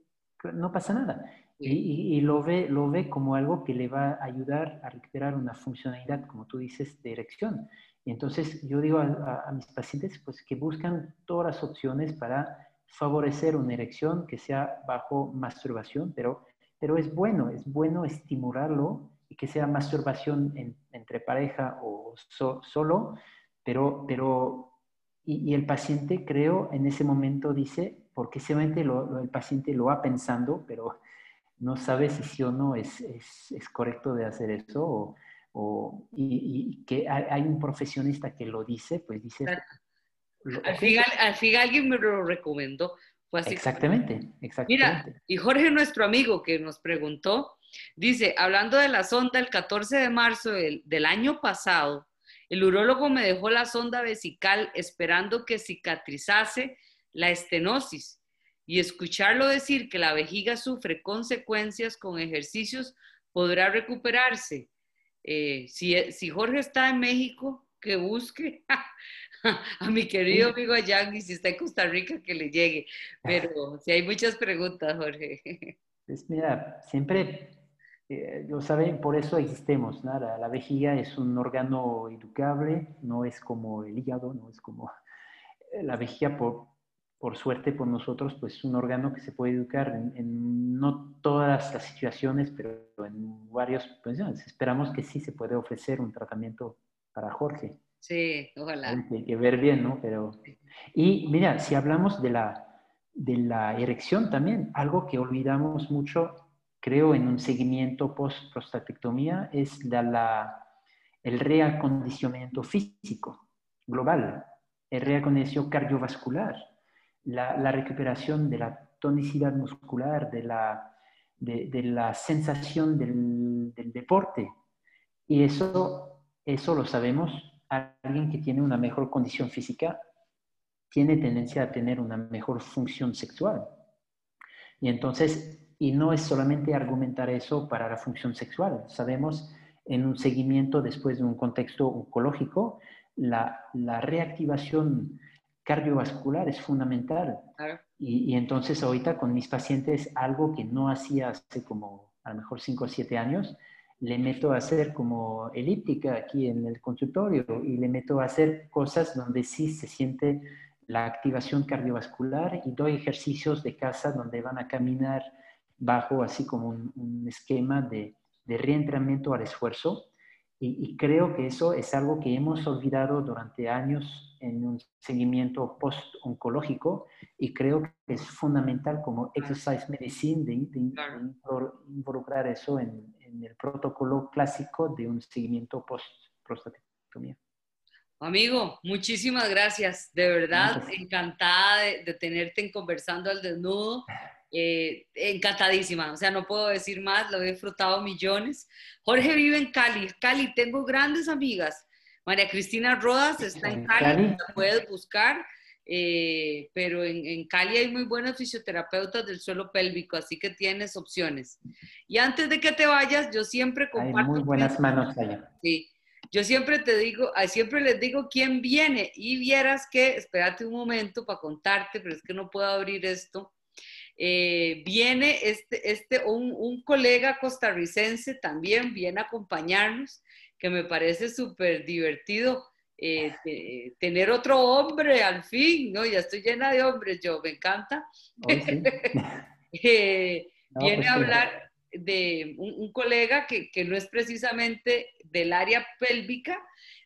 S2: no pasa nada. Y, lo, ve, lo ve como algo que le va a ayudar a recuperar una funcionalidad, como tú dices, de erección. Y entonces yo digo a, a mis pacientes pues, que buscan todas las opciones para favorecer una erección que sea bajo masturbación, pero, pero es bueno, es bueno estimularlo y que sea masturbación entre pareja o solo, pero, pero y, el paciente creo en ese momento dice, porque seguramente lo, el paciente lo va pensando, pero no sabe si sí o no es, es, es correcto de hacer eso, o, o y, que hay, un profesionista que lo dice, pues dice,
S1: al fin, alguien me lo recomendó. Fue así
S2: exactamente, exactamente.
S1: Mira, y Jorge, nuestro amigo que nos preguntó, dice, hablando de la sonda, el 14 de marzo del, año pasado, El urólogo me dejó la sonda vesical esperando que cicatrizase la estenosis y escucharlo decir que la vejiga sufre consecuencias con ejercicios podrá recuperarse. Eh, si, si, Jorge está en México, que busque a mi querido amigo Yang y si está en Costa Rica, que le llegue. Pero si hay muchas preguntas, Jorge.
S2: Pues mira, siempre eh, lo saben, por eso existemos. La, la, vejiga es un órgano educable, no es como el hígado, no es como la vejiga por, por suerte por nosotros, pues un órgano que se puede educar en, no todas las situaciones, pero en varios, pues esperamos que sí se puede ofrecer un tratamiento para Jorge.
S1: Sí, ojalá.
S2: Hay que ver bien, ¿no? Pero, y mira, si hablamos de la, de la erección también, algo que olvidamos mucho, creo, en un seguimiento post-prostatectomía, es la, el reacondicionamiento físico global, el reacondicionamiento cardiovascular la, recuperación de la tonicidad muscular, de la, de, la sensación del, deporte. Y eso, eso lo sabemos. Alguien que tiene una mejor condición física tiene tendencia a tener una mejor función sexual. Y entonces, y no es solamente argumentar eso para la función sexual. Sabemos en un seguimiento después de un contexto oncológico, la, la reactivación cardiovascular es fundamental. Y, entonces ahorita con mis pacientes, algo que no hacía hace como a lo mejor 5 o 7 años, le meto a hacer como elíptica aquí en el consultorio y le meto a hacer cosas donde sí se siente la activación cardiovascular y doy ejercicios de casa donde van a caminar bajo así como un, esquema de, de reentrenamiento al esfuerzo. Y, creo que eso es algo que hemos olvidado durante años en un seguimiento post-oncológico y creo que es fundamental como exercise medicine de, involucrar eso en, el protocolo clásico de un seguimiento post-prostatectomía.
S1: Amigo, muchísimas gracias. De verdad, encantada de, de, tenerte en Conversando al Desnudo. Eh, encantadísima, o sea, no puedo decir más, lo he disfrutado millones. Jorge vive en Cali, Cali, tengo grandes amigas. María Cristina Rodas está en Cali, la puedes buscar, eh, pero en, Cali hay muy buenos fisioterapeutas del suelo pélvico, así que tienes opciones. Y antes de que te vayas, yo siempre comparto.
S2: Hay muy buenas manos allá.
S1: Sí. Yo siempre te digo, siempre les digo quién viene y vieras que, espérate un momento para contarte, pero es que no puedo abrir esto. Eh, viene este, este un, colega costarricense también, viene a acompañarnos, que me parece súper divertido eh, tener otro hombre al fin, ¿no? Ya estoy llena de hombres, yo, me encanta. Oh, eh, viene pues a hablar de un, colega que, que, no es precisamente del área pélvica,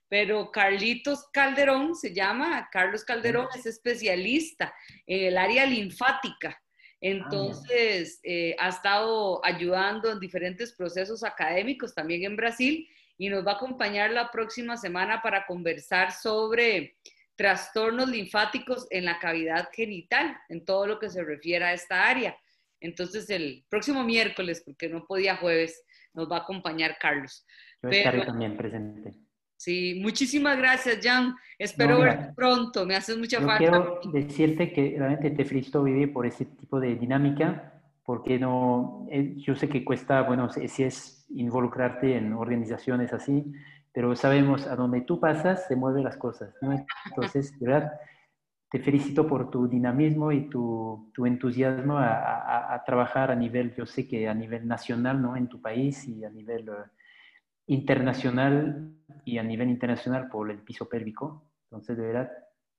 S1: pero Carlitos Calderón se llama, Carlos Calderón es especialista en el área linfática. Ah, Entonces, eh, ha estado ayudando en diferentes procesos académicos también en Brasil y nos va a acompañar la próxima semana para conversar sobre trastornos linfáticos en la cavidad genital, en todo lo que se refiere a esta área. Entonces, el próximo miércoles, porque no podía jueves, nos va a acompañar Carlos.
S2: Yo estaré también presente.
S1: Sí, muchísimas gracias, Jan. Espero verte pronto, me haces mucha falta.
S2: Quiero decirte que realmente te felicito, Vivi, por ese tipo de dinámica, porque no, eh, yo sé que cuesta, bueno, si es involucrarte en organizaciones así, pero sabemos a donde tú pasas se mueven las cosas, ¿no? Entonces, de verdad, te felicito por tu dinamismo y tu, tu entusiasmo a, a, a, trabajar a nivel, yo sé que a nivel nacional, ¿no? En tu país y a nivel... Uh, internacional y a nivel internacional por el piso pélvico. Entonces, de verdad,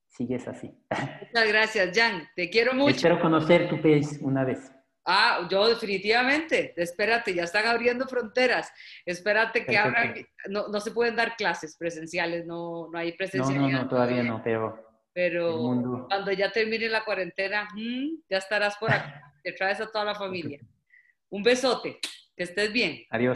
S2: sigues así.
S1: Muchas gracias, Jan. Te quiero mucho.
S2: Espero conocer tu país una vez.
S1: Ah, yo definitivamente. Espérate, ya están abriendo fronteras. Espérate que abran. No, no, se pueden dar clases presenciales, no, no hay presencialidad.
S2: No, no, no, todavía no, pero.
S1: Pero cuando ya termine la cuarentena, mm, ya estarás por acá. Te traes a toda la familia. Un besote. Que estés bien.
S2: Adiós.